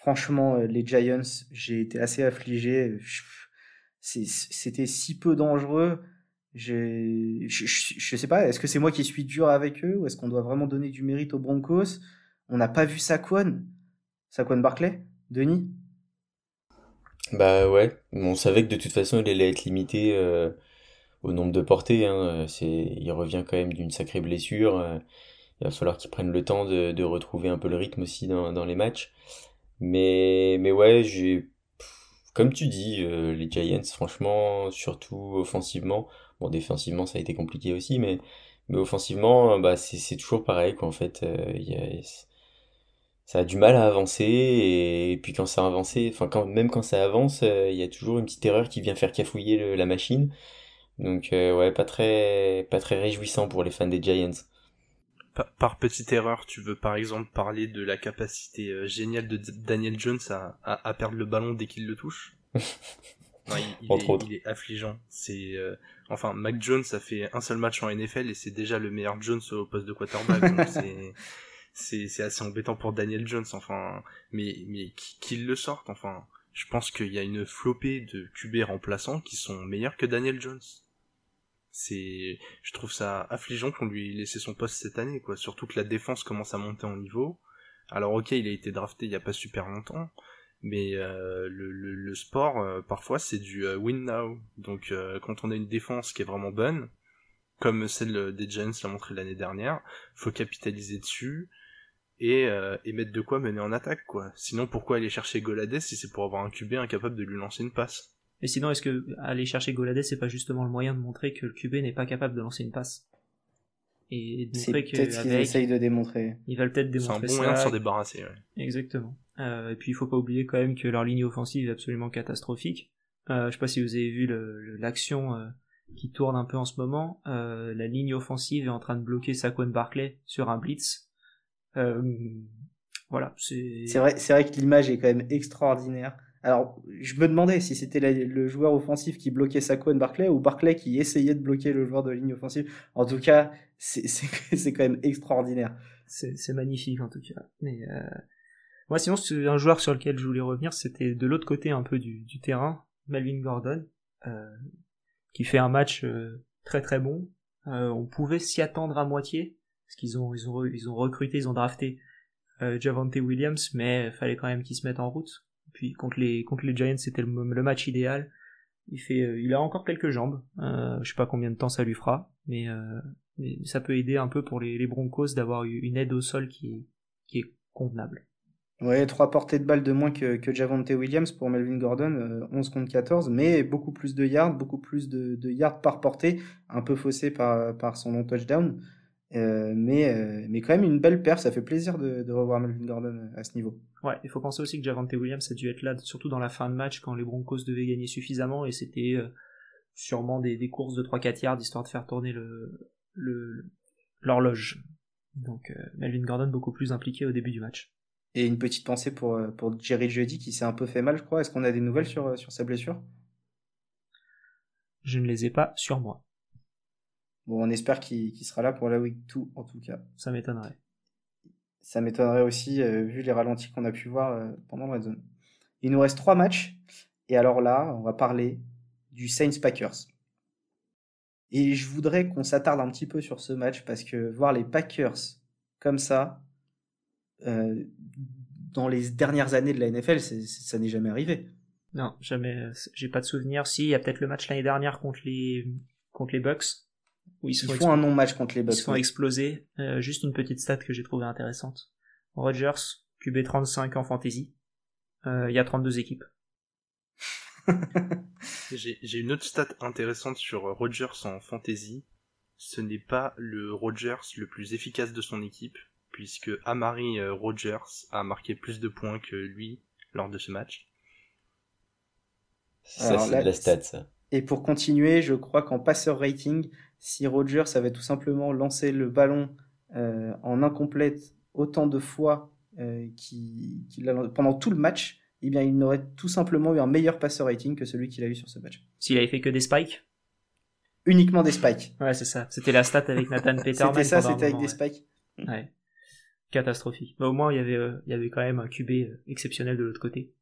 Franchement, euh, les Giants, j'ai été assez affligé. C'était si peu dangereux. Je, sais pas, est-ce que c'est moi qui suis dur avec eux ou est-ce qu'on doit vraiment donner du mérite aux Broncos? On n'a pas vu Saquon Saquon Barclay? Denis? Bah ouais, on savait que de toute façon il allait être limité euh, au nombre de portées. Hein. Il revient quand même d'une sacrée blessure. Euh, il va falloir qu'il prenne le temps de, retrouver un peu le rythme aussi dans les matchs. Mais, mais ouais, j'ai, comme tu dis, euh, les Giants, franchement, surtout offensivement, bon, défensivement, ça a été compliqué aussi, mais, mais offensivement, bah, c'est, toujours pareil, quoi, en fait. Euh, y a, ça a du mal à avancer, et, puis quand ça a avancé, enfin, quand, même quand ça avance, euh, il y a toujours une petite erreur qui vient faire cafouiller la machine. Donc, ouais, pas très, pas très réjouissant pour les fans des Giants par, petite erreur, tu veux par exemple parler de la capacité euh, géniale de Daniel Jones à, à, perdre le ballon dès qu'il le touche? Il, est, affligeant. C'est euh, enfin Mac Jones a fait un seul match en NFL et c'est déjà le meilleur Jones au poste de quarterback. c'est c'est assez embêtant pour Daniel Jones. Enfin, mais mais qu'il le sorte. Enfin, je pense qu'il y a une flopée de QB remplaçants qui sont meilleurs que Daniel Jones c'est je trouve ça affligeant qu'on lui ait laissé son poste cette année quoi. Surtout que la défense commence à monter en niveau. Alors ok il a été drafté il y a pas super longtemps mais euh, le, sport euh, parfois c'est du euh, win now. Donc quand on a une défense qui est vraiment bonne comme celle des Giants l'a montré l'année dernière faut capitaliser dessus et, et mettre de quoi mener en attaque quoi. Sinon pourquoi aller chercher Golades si c'est pour avoir un QB incapable de lui lancer une passe? Mais sinon, est-ce que aller chercher Golades, c'est pas justement le moyen de montrer que le QB n'est pas capable de lancer une passe Et de montrer que peut-être qu'ils essayent de démontrer. Ils veulent peut-être démontrer C'est un bon moyen de s'en débarrasser. Ouais. Exactement. Euh, et puis il faut pas oublier quand même que leur ligne offensive est absolument catastrophique. Euh, je sais pas si vous avez vu l'action euh, qui tourne un peu en ce moment. Euh, la ligne offensive est en train de bloquer Saquon Barclay sur un blitz. Euh, voilà, c'est. C'est vrai, c'est vrai que l'image est quand même extraordinaire. Alors, je me demandais si c'était le joueur offensif qui bloquait Saquon Barclay ou Barclay qui essayait de bloquer le joueur de ligne offensive. En tout cas, c'est quand même extraordinaire. C'est magnifique en tout cas. Mais euh... moi, sinon, un joueur sur lequel je voulais revenir, c'était de l'autre côté un peu du, terrain, Melvin Gordon, euh, qui fait un match euh, très très bon. On pouvait s'y attendre à moitié, parce qu'ils ont, ils ont, ils ont recruté, ils ont drafté Javante Williams, mais fallait quand même qu'ils se mettent en route puis contre les Giants, c'était le, match idéal. Euh, il a encore quelques jambes. Euh, je sais pas combien de temps ça lui fera, mais, euh, ça peut aider un peu pour les, Broncos d'avoir une aide au sol qui est, convenable. Ouais, trois portées de balles de moins que, que Javante Williams pour Melvin Gordon, 11 contre 14, mais beaucoup plus de yards, beaucoup plus de, de yards par portée, un peu faussé par, par son long touchdown. Euh, mais, euh, mais quand même une belle paire, ça fait plaisir de, de, revoir Melvin Gordon à ce niveau. Ouais, il faut penser aussi que Javante Williams a dû être là, surtout dans la fin de match, quand les Broncos devaient gagner suffisamment, et c'était euh, sûrement des, des, courses de 3-4 yards, histoire de faire tourner le l'horloge. Donc Melvin Gordon beaucoup plus impliqué au début du match. Et une petite pensée pour, euh, pour Jerry Jeudy qui s'est un peu fait mal, je crois. Est-ce qu'on a des nouvelles sur, sur sa blessure? Je ne les ai pas sur moi. Bon, on espère qu'il sera là pour la week 2 en tout cas. Ça m'étonnerait. Ça m'étonnerait aussi vu les ralentis qu'on a pu voir pendant la zone. Il nous reste trois matchs. Et alors là, on va parler du Saints Packers. Et je voudrais qu'on s'attarde un petit peu sur ce match parce que voir les Packers comme ça, euh, dans les dernières années de la NFL, ça n'est jamais arrivé. Non, jamais. J'ai pas de souvenir. Si, il y a peut-être le match l'année dernière contre les contre les Bucks. Où ils, font un non-match contre les Bucks. Ils se font exploser. Euh, juste une petite stat que j'ai trouvée intéressante. Rodgers, QB 35 en fantasy. Euh, il y a 32 équipes. J'ai une autre stat intéressante sur Rodgers en fantasy. Ce n'est pas le Rodgers le plus efficace de son équipe, puisque Amari euh, Rodgers a marqué plus de points que lui lors de ce match. Ça, c'est la stat, ça. Et pour continuer, je crois qu'en passeur rating, si Rodgers avait tout simplement lancé le ballon euh, en incomplète autant de fois euh, pendant tout le match, eh bien, il n'aurait tout simplement eu un meilleur passeur rating que celui qu'il a eu sur ce match. S'il avait fait que des spikes? Uniquement des spikes. Ouais, c'est ça. C'était la stat avec Nathan Peterman. c'était ça, c'était avec des spikes. Ouais. Catastrophique. Mais au moins, il y avait, euh, il y avait quand même un QB exceptionnel de l'autre côté.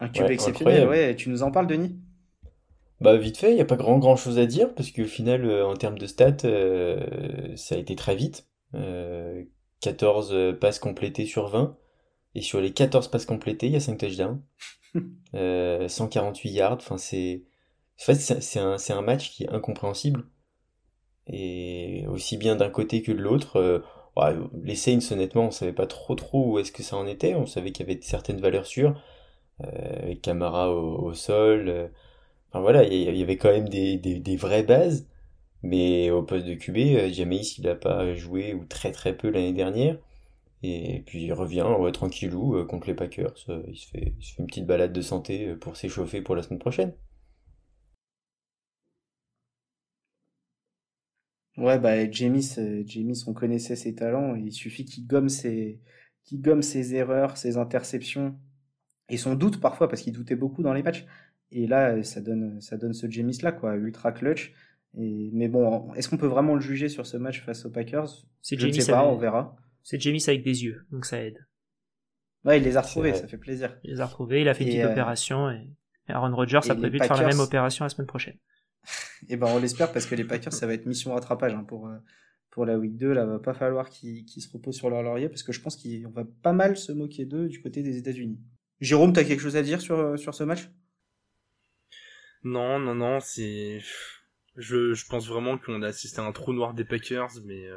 Un QB exceptionnel, ouais. Tu nous en parles, Denis? Bah vite fait, il n'y a pas grand grand chose à dire parce qu'au final, euh, en termes de stats, ça a été très vite. 14 passes complétées sur 20. Et sur les 14 passes complétées, il y a 5 touchdowns. 148 euh, yards. Enfin, c'est. En fait, c'est un, un, match qui est incompréhensible. Et aussi bien d'un côté que de l'autre. Euh, les Saints, honnêtement, on savait pas trop trop où est-ce que ça en était. On savait qu'il y avait certaines valeurs sûres. Euh, Camara au, sol. Voilà, il y avait quand même des, des, vraies bases. Mais au poste de QB, Jameis, il n'a pas joué ou très très peu l'année dernière. Et puis il revient tranquillou euh, contre les Packers. Euh, il, se fait, une petite balade de santé euh, pour s'échauffer pour la semaine prochaine. Ouais, bah, Jamis, on connaissait ses talents. Il suffit qu'il gomme ses, qu'il gomme ses erreurs, ses interceptions et son doute parfois, parce qu'il doutait beaucoup dans les matchs. Et là, ça donne, ça donne ce Jamis là, quoi, ultra clutch. Et, mais bon, est-ce qu'on peut vraiment le juger sur ce match face aux Packers? C'est Je ne sais pas, on verra. C'est Jamis avec des yeux, donc ça aide. Ouais, il les a retrouvés, ça fait plaisir. Il les a retrouvés, il a fait une petite euh, opération et Aaron Rodgers a prévu de faire la même opération la semaine prochaine. et eh ben on l'espère parce que les Packers ça va être mission rattrapage hein, pour euh, pour la week 2 là va pas falloir qu'ils se reposent sur leur laurier parce que je pense qu'on va pas mal se moquer d'eux du côté des États-Unis. Jérôme, t'as quelque chose à dire sur euh, sur ce match? Non, non, non, c'est je, je pense vraiment qu'on a assisté à un trou noir des Packers, mais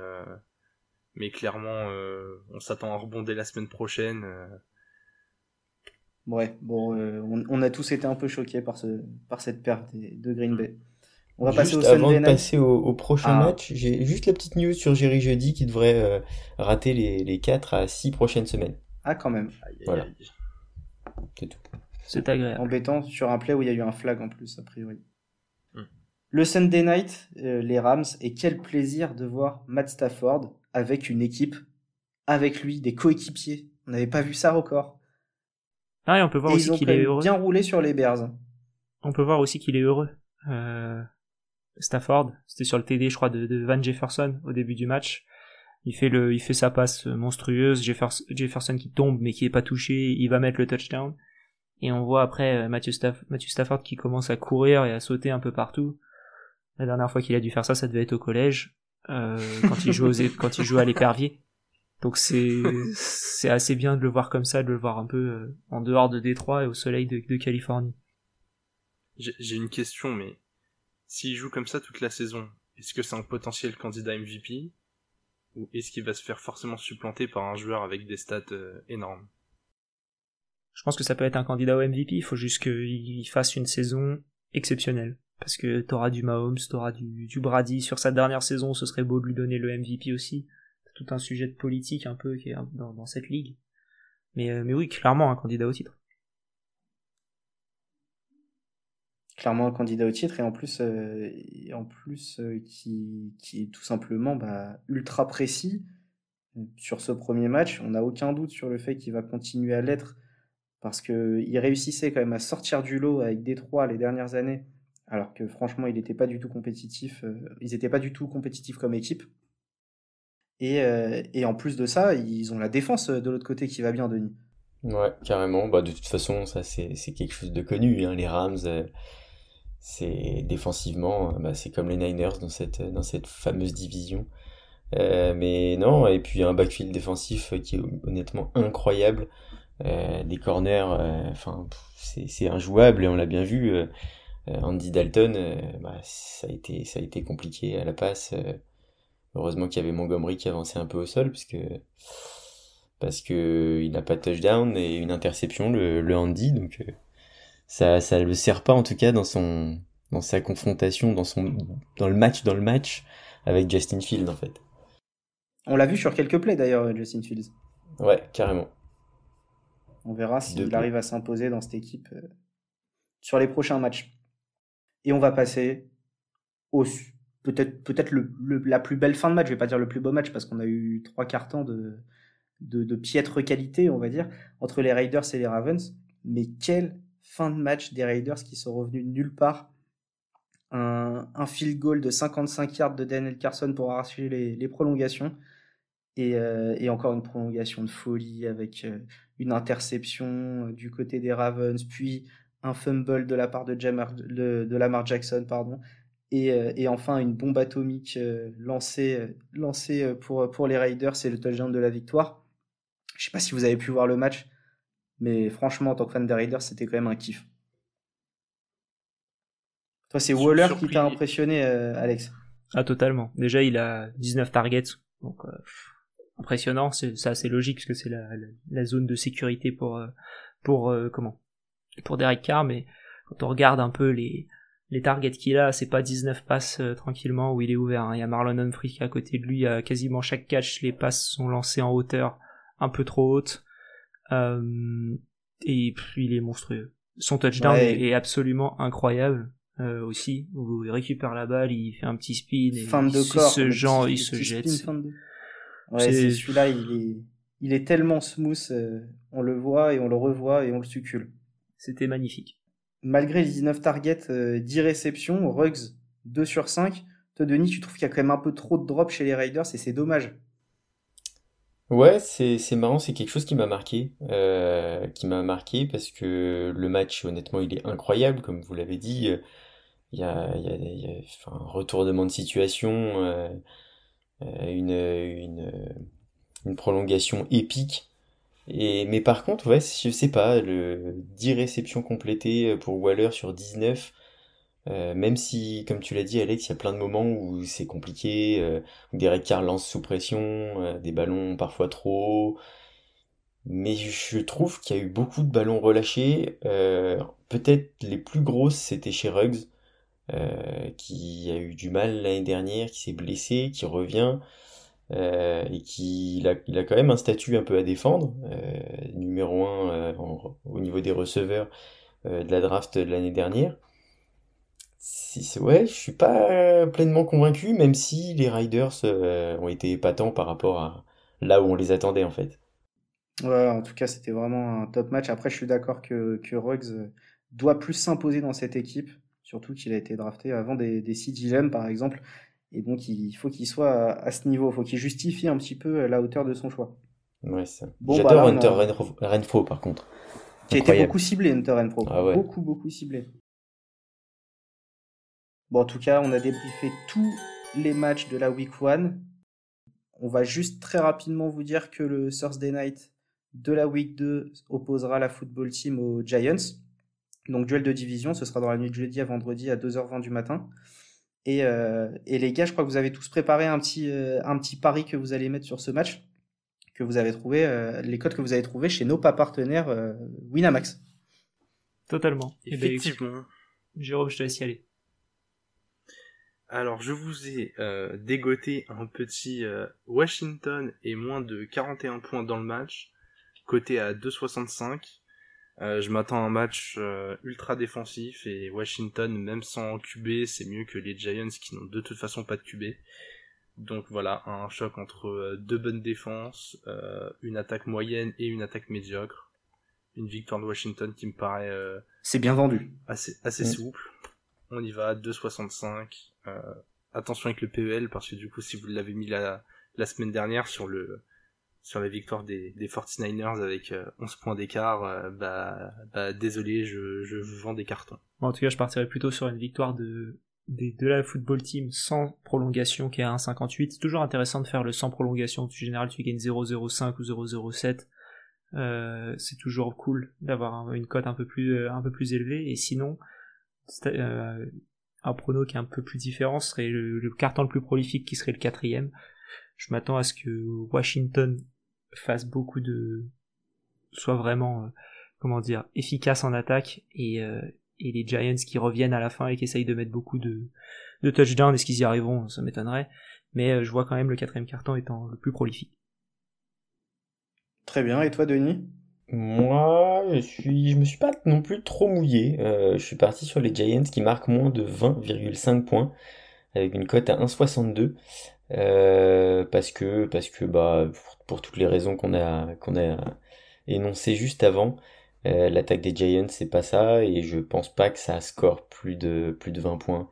mais clairement, euh, on s'attend à rebonder la semaine prochaine. Euh. Ouais, bon, euh, on, a tous été un peu choqués par, ce, par cette perte de Green Bay. On va passer au avant de passer au, prochain ah. match, j'ai juste la petite news sur Jerry Jeudi qui devrait rater les, les 4 à 6 prochaines semaines. Ah, quand même. voilà. C'est tout. C'est agréable. Embêtant sur un play où il y a eu un flag en plus, a priori. Hmm. Le Sunday night, les Rams, et quel plaisir de voir Matt Stafford avec une équipe, avec lui, des coéquipiers. On n'avait pas vu ça encore. Ah, et on peut voir aussi qu'il est heureux. bien roulé sur les Bears. On peut voir aussi qu'il est heureux. Euh, Stafford, c'était sur le TD, je crois, de, Van Jefferson au début du match. Il fait le, il fait sa passe monstrueuse. Jefferson, qui tombe mais qui est pas touché, il va mettre le touchdown. Et on voit après euh, Matthew, Matthew Stafford qui commence à courir et à sauter un peu partout. La dernière fois qu'il a dû faire ça, ça devait être au collège. Euh, quand il joue quand il joue à l'épervier. Donc c'est c'est assez bien de le voir comme ça, de le voir un peu euh, en dehors de Détroit et au soleil de, de Californie. J'ai une question, mais s'il joue comme ça toute la saison, est-ce que c'est un potentiel candidat MVP ou est-ce qu'il va se faire forcément supplanter par un joueur avec des stats euh, énormes? Je pense que ça peut être un candidat au MVP. Il faut juste qu'il fasse une saison exceptionnelle parce que t'auras du Mahomes, t'auras du, du Brady sur sa dernière saison, ce serait beau de lui donner le MVP aussi. C'est tout un sujet de politique un peu qui est dans, cette ligue. Mais, euh, mais oui, clairement un candidat au titre. Clairement un candidat au titre et en plus, euh, en plus euh, qui, qui est tout simplement bah, ultra précis. sur ce premier match. On n'a aucun doute sur le fait qu'il va continuer à l'être parce qu'il réussissait quand même à sortir du lot avec Détroit les dernières années, alors que franchement, il n'était pas du tout compétitif. Euh, ils n'étaient pas du tout compétitifs comme équipe. Et, euh, et, en plus de ça, ils ont la défense de l'autre côté qui va bien, Denis. Ouais, carrément. Bah, de toute façon, ça c'est quelque chose de connu. Hein. Les Rams, euh, c'est défensivement, bah, c'est comme les Niners dans cette, dans cette fameuse division. Mais non, et puis un backfield défensif qui est honnêtement incroyable. Euh, des corners, euh, enfin, c'est injouable et on l'a bien vu. Euh, Andy Dalton, bah, ça a été ça a été compliqué à la passe. heureusement qu'il y avait Montgomery qui avançait un peu au sol puisque parce que il n'a pas de touchdown et une interception le, le Andy donc ça ça le sert pas en tout cas dans son dans sa confrontation dans son dans le match dans le match avec Justin Fields en fait. On l'a vu sur quelques plays d'ailleurs Justin Fields. Ouais, carrément. On verra s'il arrive à s'imposer dans cette équipe euh, sur les prochains matchs. Et on va passer au peut-être peut-être le, la plus belle fin de match. Je vais pas dire le plus beau match parce qu'on a eu trois quarts temps de, de, de piètre qualité, on va dire, entre les Raiders et les Ravens. Mais quelle fin de match des Raiders qui sont revenus nulle part. Un, un field goal de 55 yards de Daniel Carson pour arracher les, les prolongations. Et, euh, et, encore une prolongation de folie avec euh, une interception euh, du côté des Ravens, puis un fumble de la part de, Jamar, de, de Lamar Jackson, pardon, et, et, enfin une bombe atomique lancée, lancée pour, pour les Raiders, c'est le touchdown de la victoire. Je sais pas si vous avez pu voir le match, mais franchement, en tant que fan des Raiders, c'était quand même un kiff. Toi, c'est Waller qui t'a impressionné, Alex? Ah, totalement. Déjà, il a 19 targets, donc impressionnant. C'est ça, c'est logique parce que c'est la, la, zone de sécurité pour euh, pour euh, comment pour Derek Carr. Mais quand on regarde un peu les les targets qu'il a, c'est pas 19 passes euh, tranquillement où il est ouvert. Hein. Il y a Marlon Humphrey qui est à côté de lui. À quasiment chaque catch, les passes sont lancées en hauteur un peu trop haute. et puis il est monstrueux. Son touchdown est, absolument incroyable. aussi où il récupère la balle, il fait un petit spin et fin de corps, ce genre, il se jette. Ouais, c'est celui-là, il est, il est tellement smooth, euh, on le voit et on le revoit et on le succule. C'était magnifique. Malgré les 19 targets, 10 euh, réceptions, Ruggs 2 sur 5. Toi, Denis, tu trouves qu'il y a quand même un peu trop de drops chez les Raiders et c'est dommage. Ouais, c'est, c'est marrant, c'est quelque chose qui m'a marqué, euh, qui m'a marqué parce que le match, honnêtement, il est incroyable, comme vous l'avez dit. Il y a, il y a, il y a un retournement de situation. Euh, une, une, prolongation épique. Et, mais par contre, ouais, je sais pas, le 10 réceptions complétées pour Waller sur 19, euh, même si, comme tu l'as dit, Alex, il y a plein de moments où c'est compliqué, euh, où Derek Carr lance sous pression, euh, des ballons parfois trop. Mais je trouve qu'il y a eu beaucoup de ballons relâchés. Peut-être les plus grosses, c'était chez Ruggs. Euh, qui a eu du mal l'année dernière, qui s'est blessé, qui revient, euh, et qui a, quand même un statut un peu à défendre, euh, numéro 1 au niveau des receveurs de la draft de l'année dernière. Si, ouais, je suis pas pleinement convaincu, même si les Riders ont été épatants par rapport à là où on les attendait en fait. Ouais, en tout cas, c'était vraiment un top match. Après, je suis d'accord que, que Ruggs doit plus s'imposer dans cette équipe. Surtout qu'il a été drafté avant des, des CDGM, par exemple. Et donc, il faut qu'il soit à, ce niveau. Il faut qu'il justifie un petit peu la hauteur de son choix. Ouais, ça. Bon, J'adore bah Hunter Renfro, par contre. Qui a été beaucoup ciblé, Hunter Renfro. Ah ouais. Beaucoup, beaucoup ciblé. Bon, en tout cas, on a débriefé tous les matchs de la Week 1. On va juste très rapidement vous dire que le Thursday Night de la Week 2 opposera la football team aux Giants. Donc duel de division, ce sera dans la nuit de jeudi à vendredi à 2h20 du matin. Et, euh, et les gars, je crois que vous avez tous préparé un petit, euh, un petit pari que vous allez mettre sur ce match, que vous avez trouvé, euh, les codes que vous avez trouvés chez nos pas partenaires Winamax. Totalement. Eh ben, Effectivement. Jérôme, je te laisse y aller. Alors, je vous ai dégoté un petit Washington et moins de 41 points dans le match, côté à 2,65. Euh, je m'attends à un match euh, ultra défensif et Washington, même sans QB, c'est mieux que les Giants qui n'ont de toute façon pas de QB. Donc voilà, un choc entre euh, deux bonnes défenses, une attaque moyenne et une attaque médiocre. Une victoire de Washington qui me paraît euh, C'est bien vendu. assez, assez Mm. souple. On y va, 2,65. Euh, attention avec le PEL, parce que du coup, si vous l'avez mis la, la semaine dernière sur le sur la victoire des, des 49ers avec euh, 11 points d'écart, euh, bah, bah désolé, je, je vous vends des cartons. En tout cas, je partirais plutôt sur une victoire de, de la football team sans prolongation qui est à 1,58. C'est toujours intéressant de faire le sans prolongation. En général, tu gagnes 0,05 ou 0,07. Euh, c'est toujours cool d'avoir un- une cote un peu plus euh, un peu plus élevée. Et sinon, euh, un prono qui est un peu plus différent serait le, le carton le plus prolifique qui serait le quatrième. Je m'attends à ce que Washington fasse beaucoup de soit vraiment euh, comment dire efficace en attaque et euh, et les Giants qui reviennent à la fin et qui essayent de mettre beaucoup de, de touchdowns, est-ce qu'ils y arriveront? Ça m'étonnerait. Mais euh, je vois quand même le quatrième carton étant le plus prolifique. Très bien. Et toi, Denis? Moi, je suis, je me suis pas non plus trop mouillé. Euh, je suis parti sur les Giants qui marquent moins de 20,5 points avec une cote à 1,62 euh, parce que parce que bah pour, toutes les raisons qu'on a a énoncées juste avant, euh, l'attaque des Giants c'est pas ça et je pense pas que ça score plus de plus de 20 points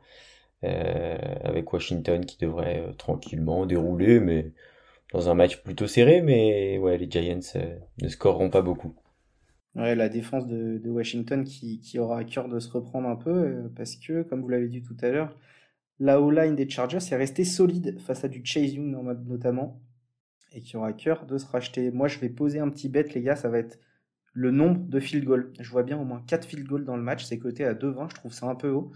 euh, avec Washington qui devrait euh, tranquillement dérouler mais dans un match plutôt serré mais ouais les Giants ne scoreront pas beaucoup. Ouais, la défense de, Washington qui, qui aura à cœur de se reprendre un peu parce que, comme vous l'avez dit tout à l'heure, la O-line des Chargers est restée solide face à du Chase Young no- notamment et qui aura à cœur de se racheter. Moi, je vais poser un petit bet, les gars, ça va être le nombre de field goals. Je vois bien au moins 4 field goals dans le match, c'est coté à 2,20, je trouve ça un peu haut.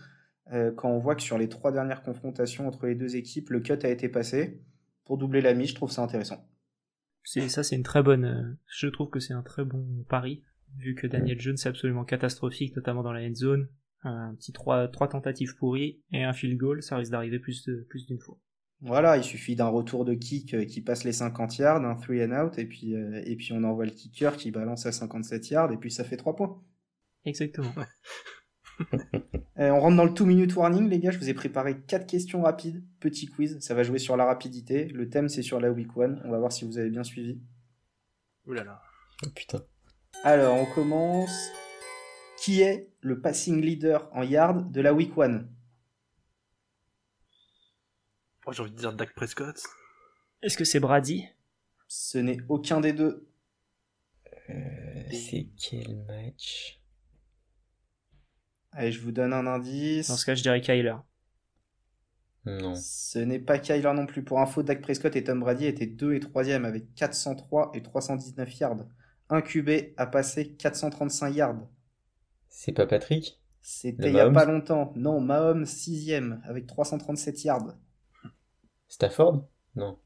Euh, quand on voit que sur les trois dernières confrontations entre les deux équipes, le cut a été passé. Pour doubler la mise, je trouve ça intéressant. Ça, c'est une très bonne. euh, je trouve que c'est un très bon pari vu que Daniel Jones est absolument catastrophique, notamment dans la end zone. Un petit trois trois tentatives pourries et un field goal, ça risque d'arriver plus d'une fois. Voilà, il suffit d'un retour de kick euh, qui passe les 50 yards, un three and out, et puis, euh, et puis on envoie le kicker qui balance à 57 yards, et puis ça fait 3 points. Exactement. Euh, on rentre dans le 2 minute warning, les gars. Je vous ai préparé 4 questions rapides, petit quiz. Ça va jouer sur la rapidité. Le thème, c'est sur la week 1. On va voir si vous avez bien suivi. Ouh là là. Oh, putain. Alors, on commence. Qui est le passing leader en yard de la week 1 Moi j'ai envie de dire Dak Prescott. Est-ce que c'est Brady? Ce n'est aucun des deux. Euh, c'est quel match? Allez, je vous donne un indice. Dans ce cas, je dirais Kyler. Non. Ce n'est pas Kyler non plus. Pour info, Dak Prescott et Tom Brady étaient 2 et 3e avec 403 et 319 yards. Un QB a passé 435 yards. C'est pas Patrick? C'était il y a pas longtemps. Non, Mahomes 6e avec 337 yards. Stafford? Non.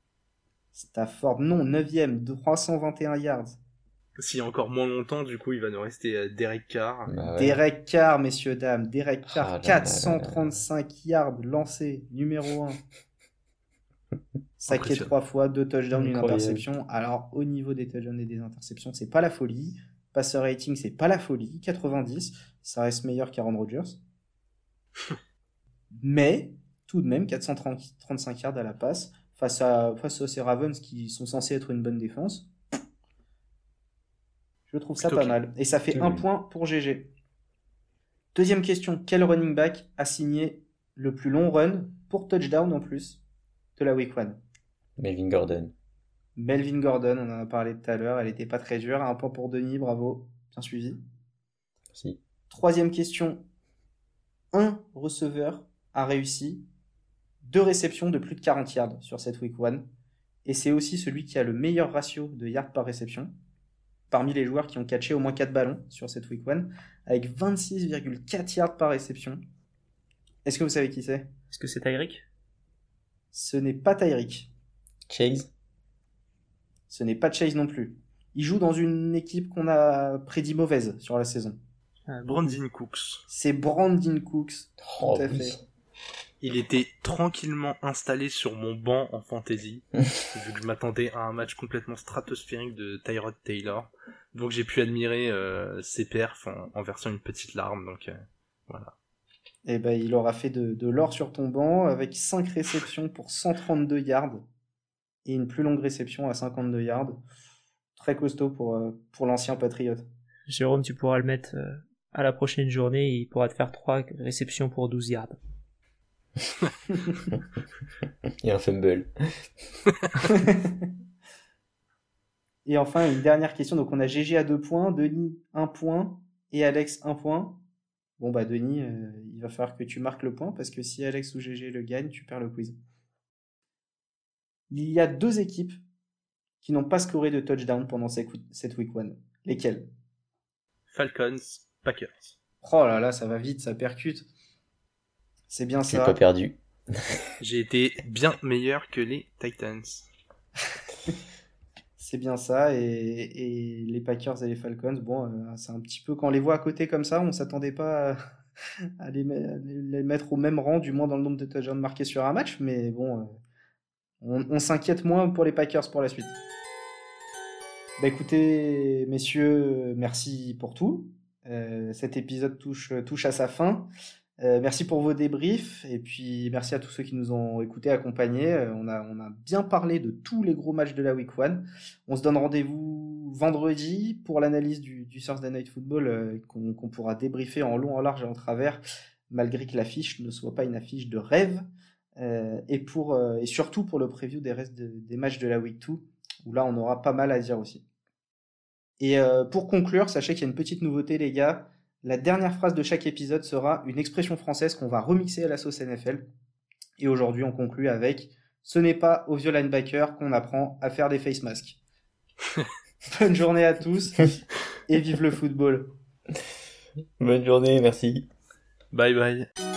Stafford, non, 9e, 321 yards. S'il y a encore moins longtemps, du coup, il va nous rester euh, Derek Carr. Bah ouais. Derek Carr, messieurs, dames. Derek Carr, Ah là là 435 yards lancés, numéro 1. Saqué Impressionnant. trois fois, deux touchdowns, une interception. Alors, au niveau des touchdowns et des interceptions, c'est pas la folie. Passer rating, c'est pas la folie. 90, ça reste meilleur qu'Aaron Rodgers. Mais, tout de même, 435 yards à la passe face à, face à ces Ravens qui sont censés être une bonne défense. Je trouve ça pas mal. Et ça fait un point pour GG. Deuxième question. Quel running back a signé le plus long run pour touchdown en plus de la week 1 Melvin Gordon. Melvin Gordon, on en a parlé tout à l'heure, elle était pas très dure. Un point pour Denis, bravo, bien suivi. Si. Troisième question. Un receveur a réussi deux réceptions de plus de 40 yards sur cette week 1. Et c'est aussi celui qui a le meilleur ratio de yards par réception parmi les joueurs qui ont catché au moins 4 ballons sur cette week 1, avec 26,4 yards par réception. Est-ce que vous savez qui c'est? Est-ce que c'est Tyreek? Ce n'est pas Tyreek. Chase? Ce n'est pas Chase non plus. Il joue dans une équipe qu'on a prédit mauvaise sur la saison. Ah, Brandon Cooks. C'est Brandon Cooks. Oh à oui. fait. Il était tranquillement installé sur mon banc en fantasy, vu que je m'attendais à un match complètement stratosphérique de Tyrod Taylor. Donc j'ai pu admirer euh, ses perfs en, en versant une petite larme, donc euh, voilà. Et eh ben, il aura fait de, de l'or sur ton banc avec 5 réceptions pour 132 yards et une plus longue réception à 52 yards. Très costaud pour, euh, pour l'ancien Patriote. Jérôme, tu pourras le mettre à la prochaine journée et il pourra te faire 3 réceptions pour 12 yards. et un fumble. et enfin, une dernière question. Donc, on a GG à 2 points, Denis 1 point et Alex 1 point. Bon, bah, Denis, euh, il va falloir que tu marques le point parce que si Alex ou GG le gagne, tu perds le quiz. Il y a deux équipes qui n'ont pas scoré de touchdown pendant cette week one. Lesquelles? Falcons, Packers. Oh là là, ça va vite, ça percute. C'est bien ça. J'ai pas perdu. J'ai été bien meilleur que les Titans. c'est bien ça. Et, les Packers et les Falcons, bon, euh, c'est un petit peu quand on les voit à côté comme ça, on s'attendait pas à, les, mettre au même rang, du moins dans le nombre de touchdowns marqués sur un match. Mais bon, euh, on, s'inquiète moins pour les Packers pour la suite. Bah écoutez, messieurs, merci pour tout. Euh, cet épisode touche, touche à sa fin. Euh, merci pour vos débriefs et puis merci à tous ceux qui nous ont écoutés, accompagnés. Euh, on, a, on a bien parlé de tous les gros matchs de la Week 1. On se donne rendez-vous vendredi pour l'analyse du, du Thursday Night Football qu'on pourra débriefer en long, en large et en travers, malgré que l'affiche ne soit pas une affiche de rêve. Euh, et, pour, euh, et surtout pour le preview des restes des matchs de la Week 2, où là on aura pas mal à dire aussi. Et euh, pour conclure, sachez qu'il y a une petite nouveauté les gars. La dernière phrase de chaque épisode sera une expression française qu'on va remixer à la sauce NFL. Et aujourd'hui on conclut avec Ce n'est pas au vieux linebacker qu'on apprend à faire des face masks. Bonne journée à tous et vive le football. Bonne journée, merci. Bye bye.